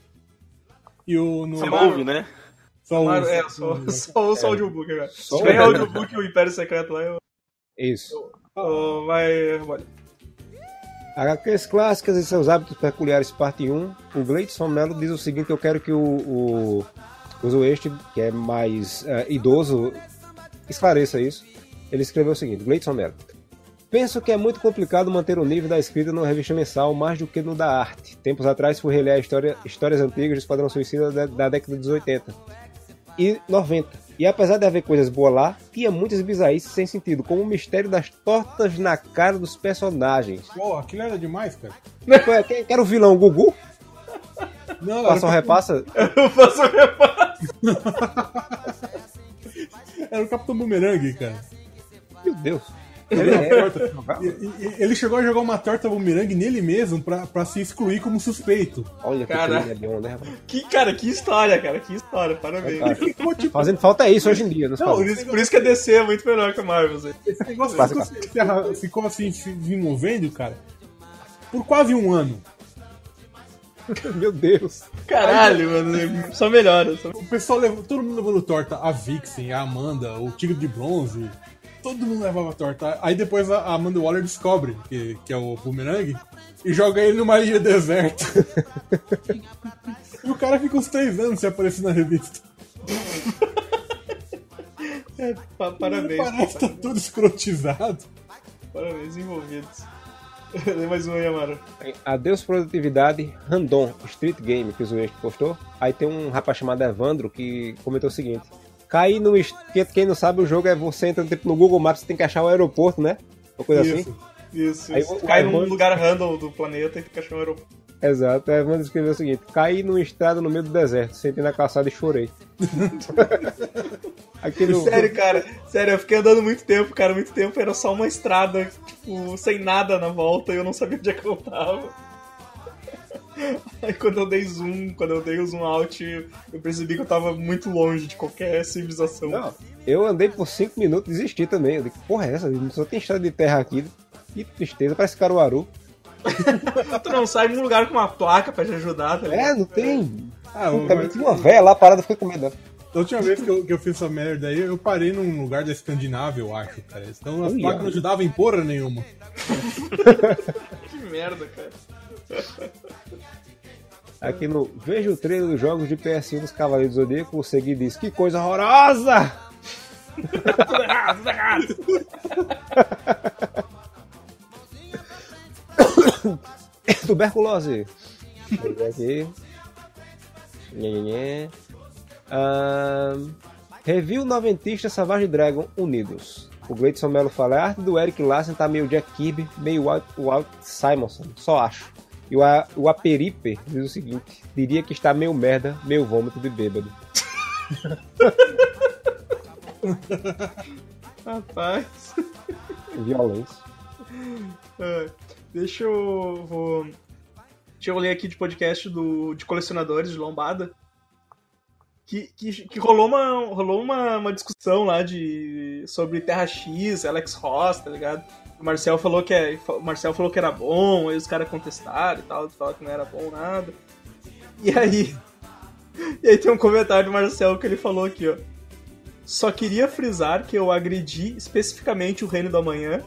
E o. No, Você Amaro- ouve, né? Só o- Claro, é, só, só, só o audiobook agora. Só Se o tiver audiobook. e o Império Secreto lá, eu. Isso. eu- vai. vai. HQs clássicas e seus hábitos peculiares, parte 1. O Gleidson Mello diz o seguinte: eu quero que o, o, o Zoeste, que é mais eh, idoso, esclareça isso. Ele escreveu o seguinte: Gleidson Mello. Penso que é muito complicado manter o nível da escrita numa revista mensal mais do que no da arte. Tempos atrás fui reler a história, histórias antigas do Esquadrão Suicida da, da década dos 80 e 90. E apesar de haver coisas boas lá, tinha muitas bizarrices sem sentido, como o mistério das tortas na cara dos personagens. Pô, aquilo era demais, cara. Ué, Quem era o vilão? O Gugu? Não, Passa era, repassa? Eu faço um reparo. era o Capitão Boomerang, cara. Meu Deus. É- e- ele chegou a jogar uma torta boomerang nele mesmo pra, pra se excluir como suspeito. Olha que Cara. é bom, né? Que, cara, que história, cara. Que história. Parabéns. Fantástico. Ficou tipo. Fazendo falta é isso hoje em dia, nos Não, Por isso, por isso que a DC é muito melhor que a Marvel. Zé. Esse negócio ficou, se arra- ficou assim se desenvolvendo, cara, por quase um ano. Meu Deus. Caralho, mano. Só melhora. Só... O pessoal levou, todo mundo levando torta, a Vixen, a Amanda, o Tigre de Bronze, todo mundo levava torta. Aí depois a Amanda Waller descobre que, que é o Boomerang e joga ele numa ilha deserta. e o cara fica uns três anos sem aparecer na revista. É, pa- parabéns. Parece que tá todo escrotizado. Parabéns, envolvidos. Lê mais um aí, Amaro. Adeus Produtividade Random Street Game que o Zueste postou. Aí tem um rapaz chamado Evandro que comentou o seguinte: Cair no. que- Quem não sabe, o jogo é você entra tipo, no Google Maps, você tem que achar o aeroporto, né? Uma coisa assim. Isso. Isso, Aí isso. Cai num lugar random do planeta e fica achando um aeroporto. Exato. O Evandro escreveu o seguinte: Caí numa estrada no meio do deserto, sentei na calçada e chorei. No, Sério, cara. Sério, eu fiquei andando muito tempo, cara. Muito tempo. Era só uma estrada, tipo, sem nada na volta e eu não sabia onde é que eu tava. Aí quando eu dei zoom, quando eu dei o zoom out, eu percebi que eu tava muito longe de qualquer civilização. Não, eu andei por 5 minutos e desisti também. Eu digo, porra, é essa? Só tem estrada de terra aqui. Que tristeza, parece Caruaru. Tu não sai num lugar com uma placa pra te ajudar, tá ligado? É, não tem. Ah, o- Também tinha uma véia lá parada, fiquei com medo. Da última vez que eu, que eu fiz essa merda aí, eu parei num lugar da Escandinávia, eu acho, cara. Então as placas não ajudavam em porra nenhuma. Que merda, cara. Aqui no Veja o trailer dos jogos de PS1 dos Cavaleiros do Zodíaco, o Segui diz: Que coisa horrorosa! tudo errado, tudo errado. Tuberculose. Aqui. Nhê, nhê. Ahn, review noventista Savage Dragon Unidos. O Gleidson Melo fala, a arte do Eric Larsen tá meio Jack Kirby, meio Walt, Walt Simonson, só acho. E o, A- o Aperipe diz o seguinte, diria que está meio merda, meio vômito de bêbado. Rapaz. Violência. É, deixa eu. Vou... Deixa eu ler aqui de podcast do, de colecionadores de lombada. Que, que, que rolou, uma, rolou uma, uma discussão lá de, sobre Terra X, Alex Ross, tá ligado? Marcel falou que, é, Marcel falou que era bom, aí os caras contestaram e tal, falaram que não era bom nada. E aí. E aí tem um comentário do Marcel que ele falou aqui, ó. Só queria frisar que eu agredi especificamente o Reino da Manhã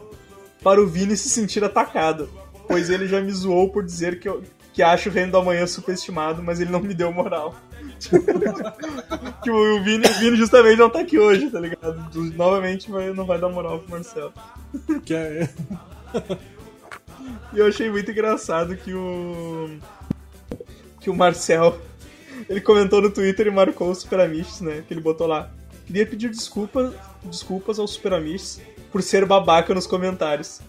para o Vini se sentir atacado, pois ele já me zoou por dizer que, eu, que acho o Reino da Manhã superestimado, mas ele não me deu moral. que o Vini, o Vini justamente não tá aqui hoje, tá ligado? Novamente vai, não vai dar moral pro Marcelo. Que é... E eu achei muito engraçado que o. Que o Marcel. Ele comentou no Twitter e marcou o Super Amish, né? Que ele botou lá. Queria pedir desculpa, desculpas aos Super Amish por ser babaca nos comentários.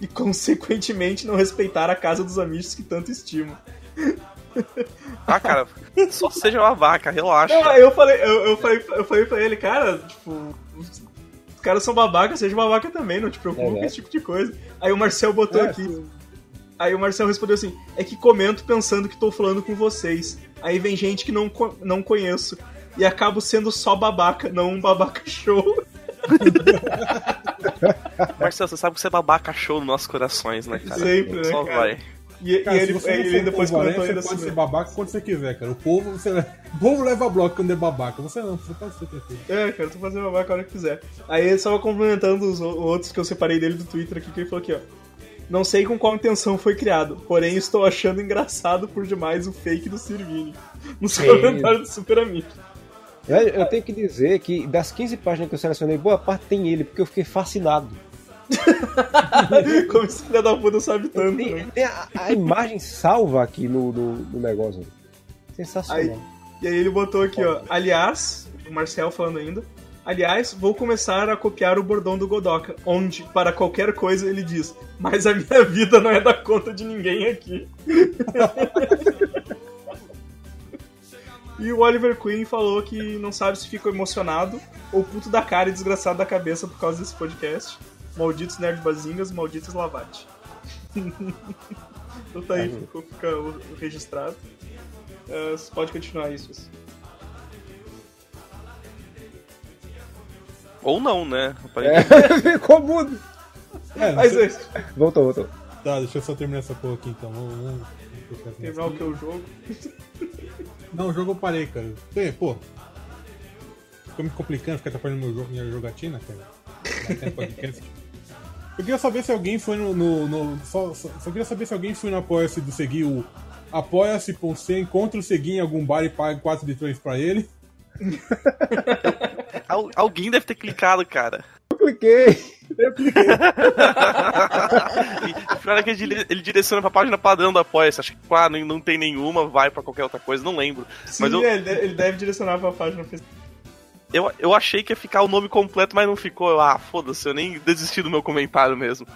E consequentemente não respeitar a casa dos Amish que tanto estimo. Ah, cara, só seja babaca, relaxa. Não, eu falei, eu, eu, falei, eu falei pra ele, cara, tipo, caras são babaca, seja babaca também, não te preocupa É, com né? esse tipo de coisa. Aí o Marcel botou É, aqui. Aí o Marcel respondeu assim: é que comento pensando que tô falando com vocês. Aí vem gente que não, co- não conheço. E acabo sendo só babaca, não um babaca show. Marcelo, você sabe que você é babaca show nos nossos corações, né, cara? Sempre, né, Só cara? vai. E, Cara, e ele, você ele for depois comentou ainda você pode assim. ser babaca quando você quiser, cara. O povo, você... o povo leva bloco quando é babaca. Você não, você pode ser perfeito. É, cara, tu fazer babaca a hora que quiser. Aí ele estava complementando os outros que eu separei dele do Twitter aqui, que ele falou aqui, ó. Não sei com qual intenção foi criado, porém estou achando engraçado por demais o fake do Sirvini. Nos Sim. comentários do Super Amigo. Eu, eu tenho que dizer que das 15 páginas que eu selecionei, boa parte tem ele, porque eu fiquei fascinado. Como esse filho da puta sabe tanto, Tem, né? tem a, a imagem salva aqui no, no, no negócio. Sensacional. Aí- E aí ele botou aqui, ó. Aliás, o Marcel falando ainda. Aliás, vou começar a copiar o bordão do Godoka, onde, para qualquer coisa, ele diz: Mas a minha vida não é da conta de ninguém aqui. e o Oliver Queen falou que não sabe se ficou emocionado ou puto da cara e desgraçado da cabeça por causa desse podcast. Malditos nerd bazingas, malditos lavate. então tá aí, ficou, fica registrado. É, você pode continuar isso. isso. Ou não, né? É, ficou mudo. É, Mas você- é isso. Voltou, voltou. Tá, deixa eu só terminar essa porra aqui então. Vamos, vamos... Terminar o que é o jogo. Não, o jogo eu parei, cara. Tem, pô. Ficou me complicando, ficar atrapalhando meu jogo, minha jogatina, cara. Ter podcast. Eu queria saber se alguém foi no. no- no- só, só, só queria saber se alguém foi no Apoia-se do Segui, o Apoia-se.c, encontra o Segui em algum bar e paga 4 de 3 pra ele. Al- alguém deve ter clicado, cara. Eu cliquei. E o pior é que ele, ele direciona pra página padrão do Apoia-se. Acho que, ah, não, não tem nenhuma, vai pra qualquer outra coisa, não lembro. Sim, Mas eu, é, ele deve- ele deve direcionar pra página Facebook. Eu, eu achei que ia ficar o nome completo, mas não ficou. Eu, ah, foda-se, eu nem desisti do meu comentário mesmo.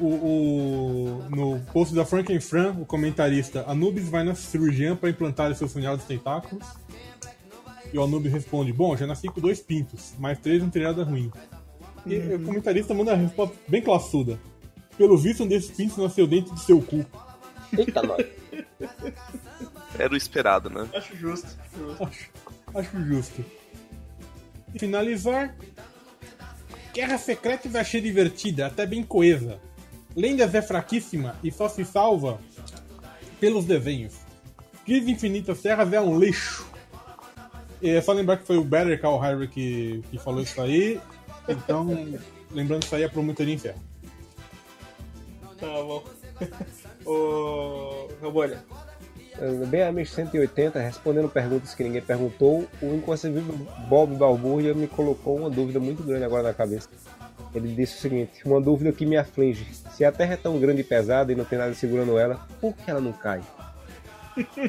O, o- no post da Frankenfran, o comentarista Anubis vai na cirurgiã para implantar seus de tentáculos. E o Anubis responde: Bom, já nasci com dois pintos, mas três não teria nada ruim. E o comentarista manda a resposta bem classuda: Pelo visto, um desses pintos nasceu dentro do seu cu. Eita, nós. Era o esperado, né? Acho justo. justo. Acho, acho justo. E finalizar. Guerra Secreta eu achei divertida, até bem coesa. Lendas é fraquíssima e só se salva pelos desenhos. Crise Infinitas Terras é um lixo. E é só lembrar que foi o Better Call Harry que, que falou isso aí. Então, lembrando isso aí, a promotoria encerra. Tá bom. Ô. Rebolha. Eh, bem amigo 180, respondendo perguntas que ninguém perguntou, o inconcebível Bob Balbúrdia me colocou uma dúvida muito grande agora na cabeça. Ele disse o seguinte: uma dúvida que me aflige. Se a Terra é tão grande e pesada e não tem nada segurando ela, por que ela não cai?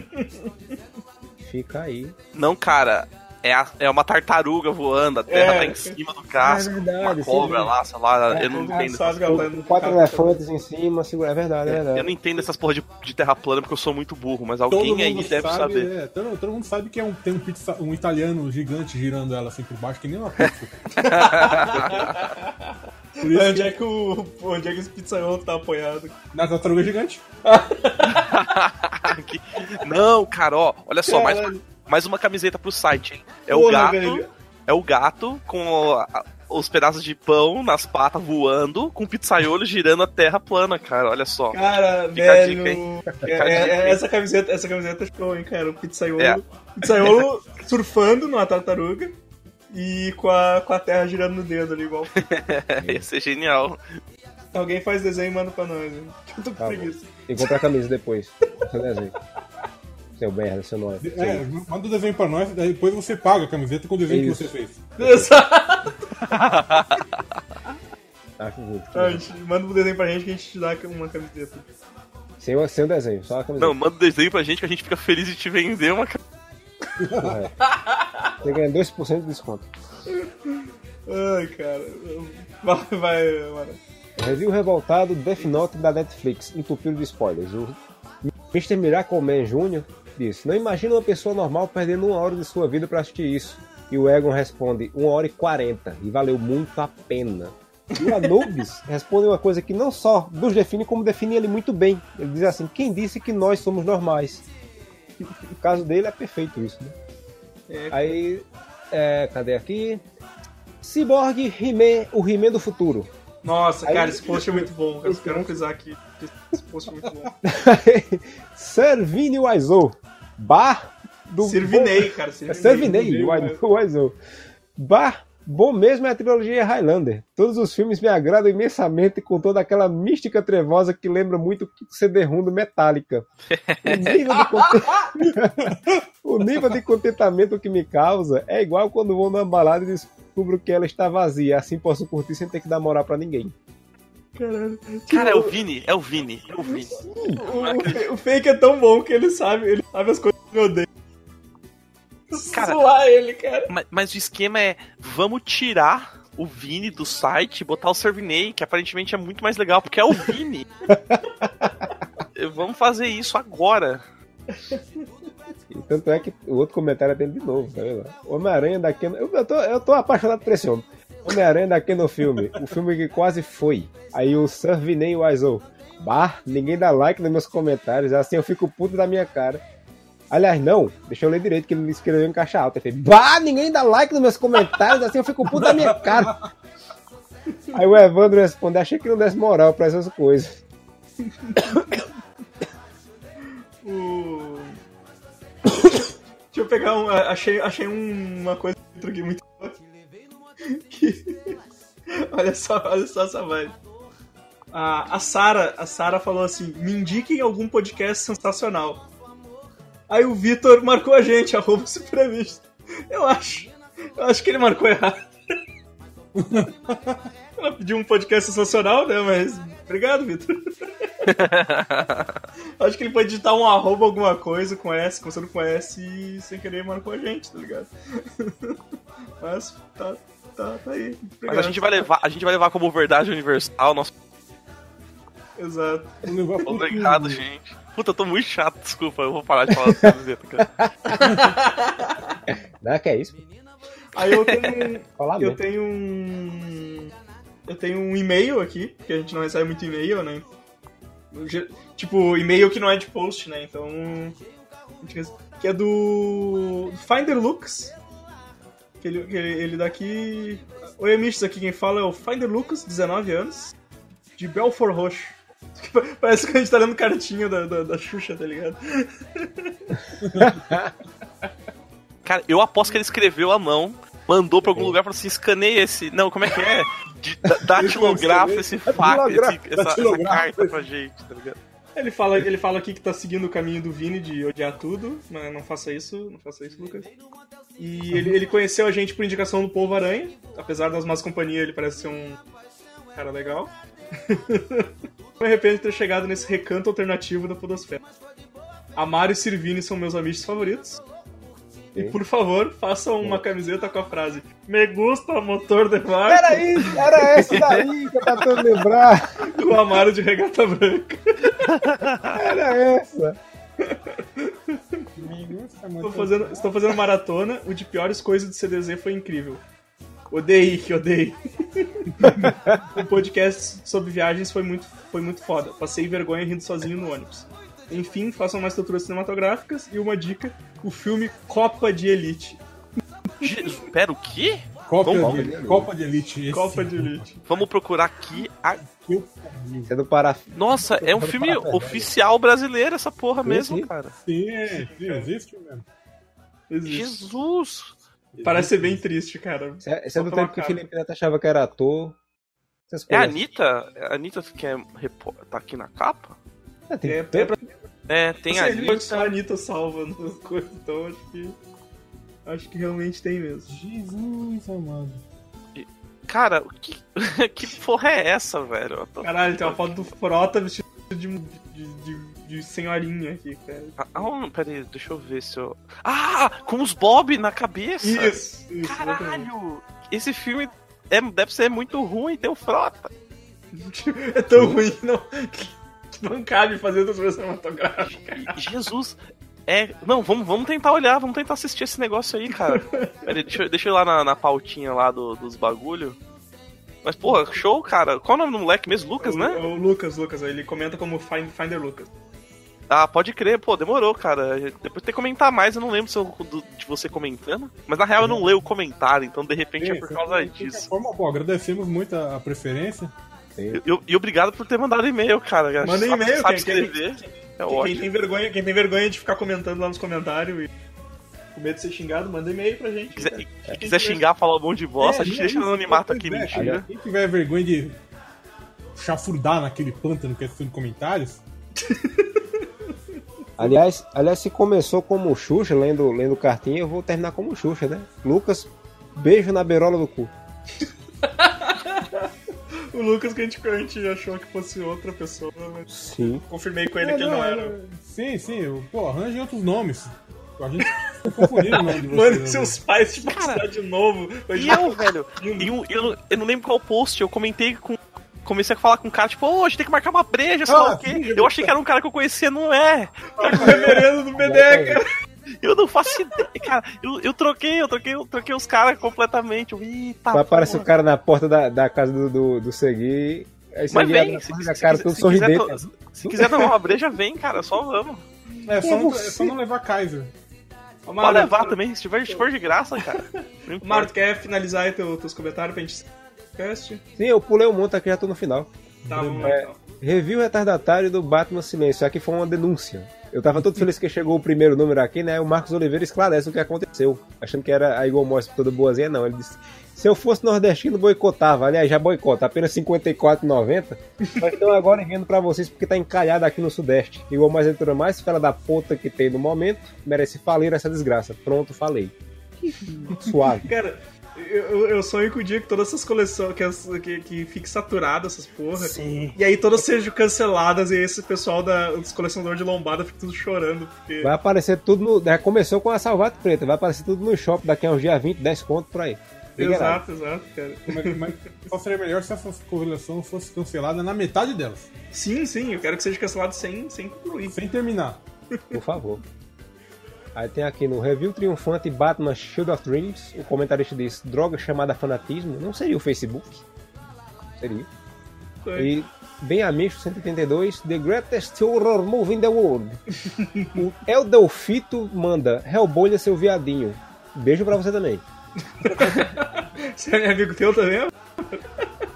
Fica aí. Não, cara. É, a- é uma tartaruga voando, a terra É. tá em cima do casco. É verdade, uma cobra sim. lá, sei lá, É, eu não entendo. sabe essas- que quatro carro. elefantes em cima, segura. É verdade, é verdade. Eu não entendo essas porra de, de terra plana porque eu sou muito burro, mas alguém aí mundo deve sabe, saber. é, todo, todo mundo sabe que é um, tem um, pizza- um italiano gigante girando ela assim por baixo, que nem uma pizza. Por isso Onde é que o. Onde é que esse pizzaiolo tá apoiado? na tartaruga gigante. Que- Não, cara, ó, olha só, Caralho. mais uma camiseta pro site, hein? É o Porra, gato. velho. É o gato com o- a- os pedaços de pão nas patas voando, com o pizzaiolo girando a terra plana, cara. Olha só. Cara, Fica a velho. dica, hein? é- Fica a é- dica, é- hein? essa camiseta, essa camiseta é show, hein, cara? O pizzaiolo. É. Pizzaiolo surfando numa tartaruga e com a, com a terra girando no dedo ali, igual. Ia ser genial. Alguém faz desenho e manda pra nós, hein? Que eu tô com Tá preguiça. E compra a camisa depois. Seu desenho. Seu merda, seu nome. É, manda o desenho pra nós, daí depois você paga a camiseta com o desenho Isso. que você fez. Exato. Acho justo. Ah, gente, Manda um desenho pra gente que a gente te dá uma camiseta. Sem, o- sem o desenho, só a camiseta. Não, manda o desenho pra gente que a gente fica feliz de te vender uma ca- Correto. Você ganha 2% de desconto. Ai, cara. Vai, vai, mano. Review revoltado Death Note da Netflix, entupido de spoilers. O Mr. Miracle Man Jr. disse: Não imagina uma pessoa normal perdendo uma hora de sua vida pra assistir isso. E o Egon responde: 1 hora e 40, e valeu muito a pena. E o Anubis responde uma coisa que não só nos define, como define ele muito bem. Ele diz assim: Quem disse que nós somos normais? O caso dele é perfeito isso, né? É. Aí, é, cadê aqui? Cyborg He-Man, o He-Man do futuro. Nossa, Aí- cara, esse post é muito bom. Eu quero frisar aqui. Esse post é muito bom. Servini Wiseau. Bar do. Servinei, cara. É Servinei. Servinei, Wiseau. Bar. Bom mesmo é a trilogia Highlander. Todos os filmes me agradam imensamente com toda aquela mística trevosa que lembra muito o CD-ROM do Metallica. O nível, o nível de contentamento que me causa é igual quando vou numa balada e descubro que ela está vazia. Assim posso curtir sem ter que dar moral pra ninguém. Caralho. Cara, é o Vini, é o Vini, é o Vini. O, o- o fake é tão bom que ele sabe, ele sabe as coisas que eu odeio. Cara- Zoar ele, cara. Mas, mas o esquema é: vamos tirar o Vini do site e botar o Servinei, que aparentemente é muito mais legal, porque é o Vini. vamos fazer isso agora. E tanto é que o outro comentário é dele de novo, tá vendo? Homem-Aranha da Canon. Eu, eu tô, eu tô apaixonado por esse homem. Homem-Aranha da Canon Filme. O filme que quase foi. Aí o Servinei Wiseau. Bah, ninguém dá like nos meus comentários. Assim eu fico puto da minha cara. Aliás, não, deixa eu ler direito que ele escreveu em caixa alta. Ele fez, bah, ninguém dá like nos meus comentários. Assim eu fico puto da minha cara. Aí o Evandro responde: achei que não desse moral pra essas coisas. Deixa eu pegar um. Achei, achei um- uma coisa muito olha só, olha só essa vibe. A, a Sara, a Sara falou assim: me indiquem algum podcast sensacional. Aí o Vitor marcou a gente, arroba supremista. Eu acho. Eu acho que ele marcou errado. Ela pediu um podcast sensacional, né? Mas. Obrigado, Vitor. Acho que ele pode digitar um arroba alguma coisa com S, começando com S e sem querer marcou a gente, tá ligado? Mas tá, tá, tá aí. Mas Obrigado. a gente vai levar, a gente vai levar como verdade universal nosso. Exato. Obrigado, gente. Puta, eu tô muito chato, desculpa, eu vou parar de falar dessa camiseta, cara. Né? Que é isso? Aí eu tenho, Falar eu mesmo. tenho um. Eu tenho um e-mail aqui, porque a gente não recebe muito e-mail, né? Tipo, e-mail que não é de post, né? Então. Que é do. Finder Lux. Ele, ele, ele daqui. Oi, amigos, aqui quem fala é o Finder Lucas, 19 anos, de Belfort Roxo. Parece que a gente tá lendo cartinha da, da, da Xuxa, tá ligado? Cara, eu aposto que ele escreveu à mão, mandou pra algum lugar e falou assim: escaneia esse. Não, como é que é? Datilografa esse fax, Datilografa, esse- essa, essa carta pra gente, tá ligado? Ele fala, ele fala aqui que tá seguindo o caminho do Vini de odiar tudo, mas não faça isso, não faça isso, Lucas. E ele, ele conheceu a gente por indicação do Povo Aranha, apesar das más companhias, ele parece ser um cara legal. Me arrependo de ter chegado nesse recanto alternativo da Podosfera. Amaro e Sirvini são meus amigos favoritos. E por favor, façam uma camiseta com a frase Me gusta motor de barco Peraí, era esse daí que eu tava tentando lembrar. com o Amaro de regata branca. Era essa. Estou fazendo, estou fazendo maratona, o de piores coisas do CDZ foi incrível. Odeio, que odeio. o podcast sobre viagens foi muito, foi muito foda. Passei vergonha rindo sozinho no ônibus. Enfim, façam mais estruturas cinematográficas e uma dica: o filme Copa de Elite. Je- Pera, o quê? Copa, Vamos- de, Copa de Elite. esse Copa de Elite. Vamos procurar aqui. a- é do Pará. Nossa, é um Vamos filme oficial brasileiro, essa porra Sim, mesmo, sim. cara. Sim, sim, existe mesmo. Existe. Jesus! Parece ser bem triste, cara. Esse é, é do tempo que o. Felipe Neto achava que era ator. É a. Anitta? É a Anitta que é tá aqui na capa? É, tem É, é tanto- pra É, tem a só a Anitta. Anitta salva no coisa, então acho que. Acho que realmente tem mesmo. Jesus amado. Cara, o que... que porra é essa, velho? Tô- Caralho, tem uma foto do Frota vestido de, de, de, de senhorinha aqui, cara. Ah, ah, peraí, deixa eu ver se eu. Ah! Com os Bob na cabeça! Isso, isso. exatamente. Caralho! Esse filme é, deve ser muito ruim, tem o Frota. É tão ruim não, não cabe fazer outra cinematográfica. Jesus! É. Não, vamos, vamos tentar olhar, vamos tentar assistir esse negócio aí, cara. Peraí, deixa, eu- deixa eu ir lá na, na pautinha lá do- dos bagulho. Mas, porra, show, cara. Qual é o nome do moleque mesmo? Lucas, o, né? O Lucas, Lucas, ele comenta como Find, Finder Lucas. Ah, pode crer, pô, demorou, cara. Depois tem que comentar mais, eu não lembro se eu, do- de você comentando. Mas na real eu não leio o comentário, então de repente é por Sim, causa de disso. Forma, pô, agradecemos muito a, a preferência. E, e obrigado por ter mandado e-mail, cara. Manda Sabe- e-mail, sabe quem- quem- escrever. É Quem ótimo. tem, vergonha, quem tem vergonha de ficar comentando lá nos comentários e com medo de ser xingado, manda e-mail pra gente. Quiser, cara. se quiser xingar, falar um monte de bosta, a gente É, deixa no isso, anonimato aqui, é, mentira. Quem tiver vergonha de chafurdar naquele pântano que é tudo comentários, Aliás, aliás, se começou como Xuxa, lendo, lendo cartinha, eu vou terminar como Xuxa, né? Lucas, beijo na beirola do cu. O Lucas que a gente, a gente achou que fosse outra pessoa, mas Sim. confirmei com ele É, que ele não era. é, Sim, sim. Pô, arranje outros nomes. A gente tá o nome de vocês. Mano, né? seus pais te passaram de novo. E eu, velho, e um- eu, não- eu não lembro qual post, eu comentei com. Comecei a falar com um cara, tipo, ô, a gente tem que marcar uma breja, sei lá Ah, o quê. sim, Eu achei que era um cara que eu conhecia, não é. o reverendo do BD, cara. Eu não faço ideia, cara. Eu, eu troquei, eu troquei, eu troquei os caras completamente. Eita, Vai aparecer o porra. cara na porta da, da casa do, do, do Segui. Aí Mas vem, se, porta se, se cara quiser- se to- se quiser tomar uma breja, vem, cara, só vamos. É só, não, é só não levar Kaiser. Ô, Pode levar também, se tiver, se for de graça, cara. Mário, tu quer finalizar aí teu, teus comentários pra gente podcast? Sim, eu pulei um monte aqui, já tô no final. Tá, vamos lá É. então. Review retardatário do Batman Silêncio. Aqui foi uma denúncia. Eu tava todo feliz que chegou o primeiro número aqui, né? O Marcos Oliveira esclarece o que aconteceu. Achando que era a Igor Morris toda boazinha, não. Ele disse: se eu fosse nordestino, boicotava. Aliás, já boicota, apenas R$ 54,90. Mas estão agora enviando pra vocês porque tá encalhado aqui no Sudeste. Igor Morris é a editora mais fera da puta que tem no momento. Merece falir essa desgraça. Pronto, falei. Suave. Cara, eu, eu- sonho com o dia que todas essas coleções, que, as- que, que fique saturado essas porra. Sim. E aí todas sejam canceladas e esse pessoal da, dos colecionadores de lombada fica tudo chorando. Porque... Vai aparecer tudo no. Começou com a Salvato Preta. Vai aparecer tudo no shopping daqui a uns dias 20, 10 conto por aí. Exato, exato, cara. Mas, mas só seria melhor se essa correlação fosse cancelada na metade delas, Sim, sim, eu quero que seja cancelado sem, sem concluir. sem terminar. Por favor. Aí tem aqui no review triunfante Batman Shield of Dreams, o comentarista diz: droga chamada fanatismo, não seria o Facebook? Seria. E bem amigo 182, The Greatest Horror Movie in the World. o Eldelfito manda: Hellboy é seu viadinho. Beijo pra você também. Você é amigo teu também?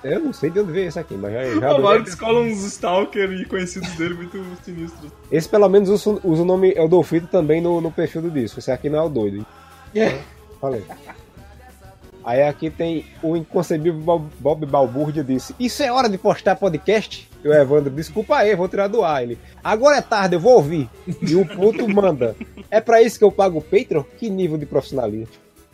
Eu não sei de onde veio esse aqui, mas já, já O Mário descola uns stalker e conhecidos dele muito sinistros. Esse pelo menos usa, usa o nome Eldolfito também no, no perfil do disco. Esse aqui não é o doido. hein? Falei. Aí aqui tem o inconcebível Bob, Bob Balbúrdia disse: Isso é hora de postar podcast? E o Evandro, desculpa aí, vou tirar do ar. Ele, agora é tarde, eu vou ouvir. E o puto manda, é pra isso que eu pago o Patreon? Que nível de profissionalismo.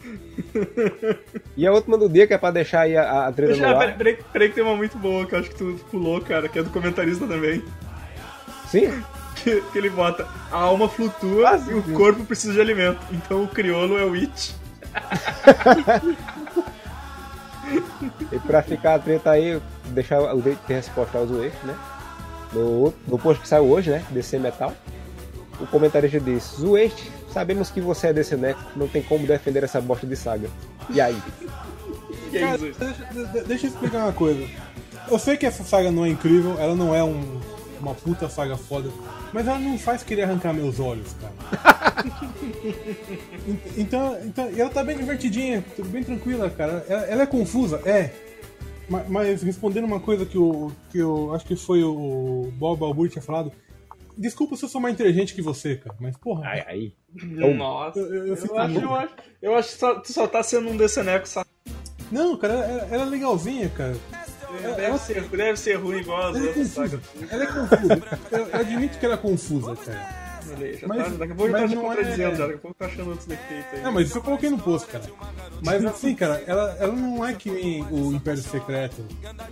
E a última do dia, que é pra deixar aí a, a treta no Ah, ar. peraí, peraí, que tem uma muito boa que eu acho que tu pulou, cara, que é do comentarista também. Sim? Que, que ele bota, a alma flutua Ah, e sim, o sim. corpo precisa de alimento. Então o crioulo é o It. E pra ficar a treta aí, deixar o jeito de resposta aos Wave, né? No, no post que saiu hoje, né? DC Metal. O comentarista disse: Zueste, sabemos que você é DC Next, não tem como defender essa bosta de saga. E aí? É Cara, isso. deixa, de- deixa eu explicar uma coisa. Eu sei que essa saga não é incrível, ela não é um- uma puta saga foda, mas ela não faz querer arrancar meus olhos, cara. Ent- então, então, e ela tá bem divertidinha, bem tranquila, cara. Ela, ela é confusa, é. Ma- Mas, respondendo uma coisa que eu, que eu acho que foi o Bob Albur tinha falado. Desculpa se eu sou mais inteligente que você, cara, mas porra. Ai, aí. Nossa, Eu- eu- eu eu, acho, eu, acho, eu acho que só, tu só tá sendo um deceneco só. Não, cara, ela, ela é legalzinha, cara. Deve ser, deve ser ruim igual as Ela é outras confusa. sagas. Ela é confusa. Eu, eu admito que ela é confusa, cara. Já Mas- tá, daqui a pouco mas tá não é- contradizendo, já, daqui a pouco tá achando outros defeitos aí. Não, mas isso eu coloquei no post, cara. Mas assim, cara, ela, ela não é que nem o Império Secreto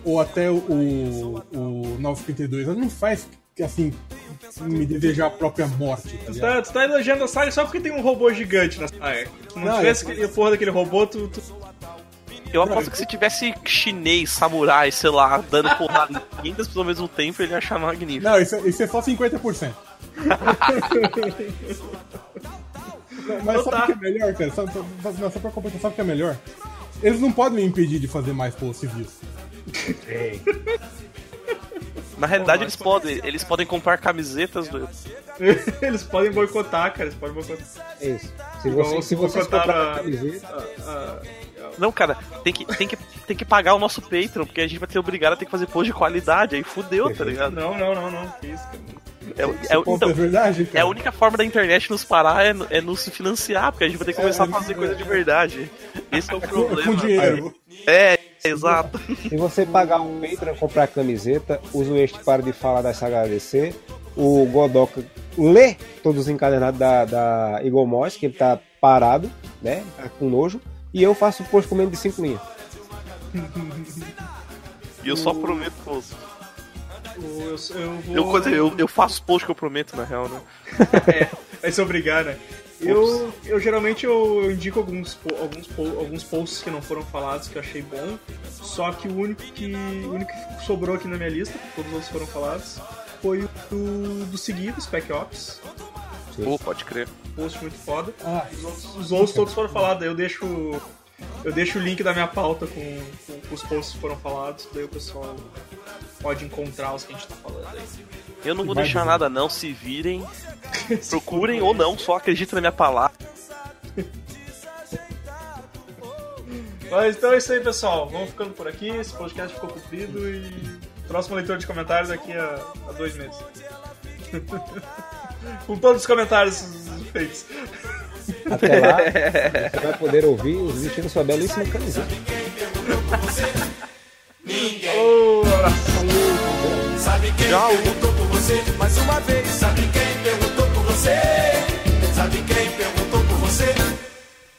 ou até o, o, o 952. Ela não faz, assim, me desejar a própria morte, tá Tu tá, tu tá elogiando a saga só porque tem um robô gigante na saga. Se não, Não, tivesse eu- aquele porra daquele robô, tu, tu Eu aposto que se tivesse chinês, samurai, sei lá, dando porrada em 500 pessoas ao mesmo tempo, ele ia achar magnífico. Não, isso, é- isso é só 50%. Mas Então sabe tá. o que é melhor, cara? Só, só, não, só pra completar, sabe o que é melhor? Eles não podem me impedir de fazer mais posts civis. Na realidade, eles podem, eles podem comprar camisetas do. eles podem boicotar, cara. Eles podem boicotar. É isso. Se, você, se vocês a- Não, cara, tem que, tem, que, tem que pagar o nosso Patreon, porque a gente vai ter obrigado a ter que fazer post de qualidade, aí fudeu, tá ligado? não, não, não, não. Que isso, cara. É, é, ponto então, é verdade, é a única forma da internet nos parar é, é nos financiar, porque a gente vai ter que começar a É, fazer é. coisa de verdade. Esse é o problema. com dinheiro. É, exato. se você pagar um Patreon comprar a camiseta, o Zueste para de falar da saga DC, o Godoka lê todos os encadernados da, da Eagle Moss, que ele tá parado, né? Tá com nojo, e eu faço o post com menos de 5 linhas. E eu só prometo. O- Eu, eu vou. Eu, eu, eu faço post que eu prometo, na real, né? É, vai se obrigar, né? Eu, eu geralmente eu, eu indico alguns, alguns, alguns posts que não foram falados que eu achei bom. Só que o único que, o único que sobrou aqui na minha lista, todos os outros foram falados, foi o do, do seguido, Spec Ops. Pô, pode crer. Post muito foda. Ah, Os outros, os outros todos foram falados, aí eu deixo. Eu deixo o link da minha pauta com, com os posts que foram falados, daí o pessoal pode encontrar os que a gente tá falando aí. Eu não vou Vai deixar dizer. nada, não. Se virem, procurem ou não, só acreditem na minha palavra. Mas então é isso aí, pessoal. Vamos ficando por aqui. Esse podcast ficou comprido e próxima leitura de comentários daqui a, a dois meses. Com todos os comentários feitos. Até lá, você vai poder ouvir os vestindo sua belíssima camiseta. Abraço. Sabe quem perguntou por você? Mais uma vez. Sabe quem perguntou por você? Sabe quem perguntou por você?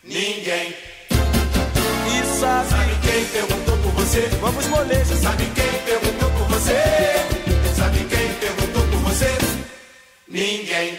Ninguém. E sabe quem perguntou por você? Vamos molejo. Sabe quem perguntou por você? Sabe quem perguntou por você? Ninguém.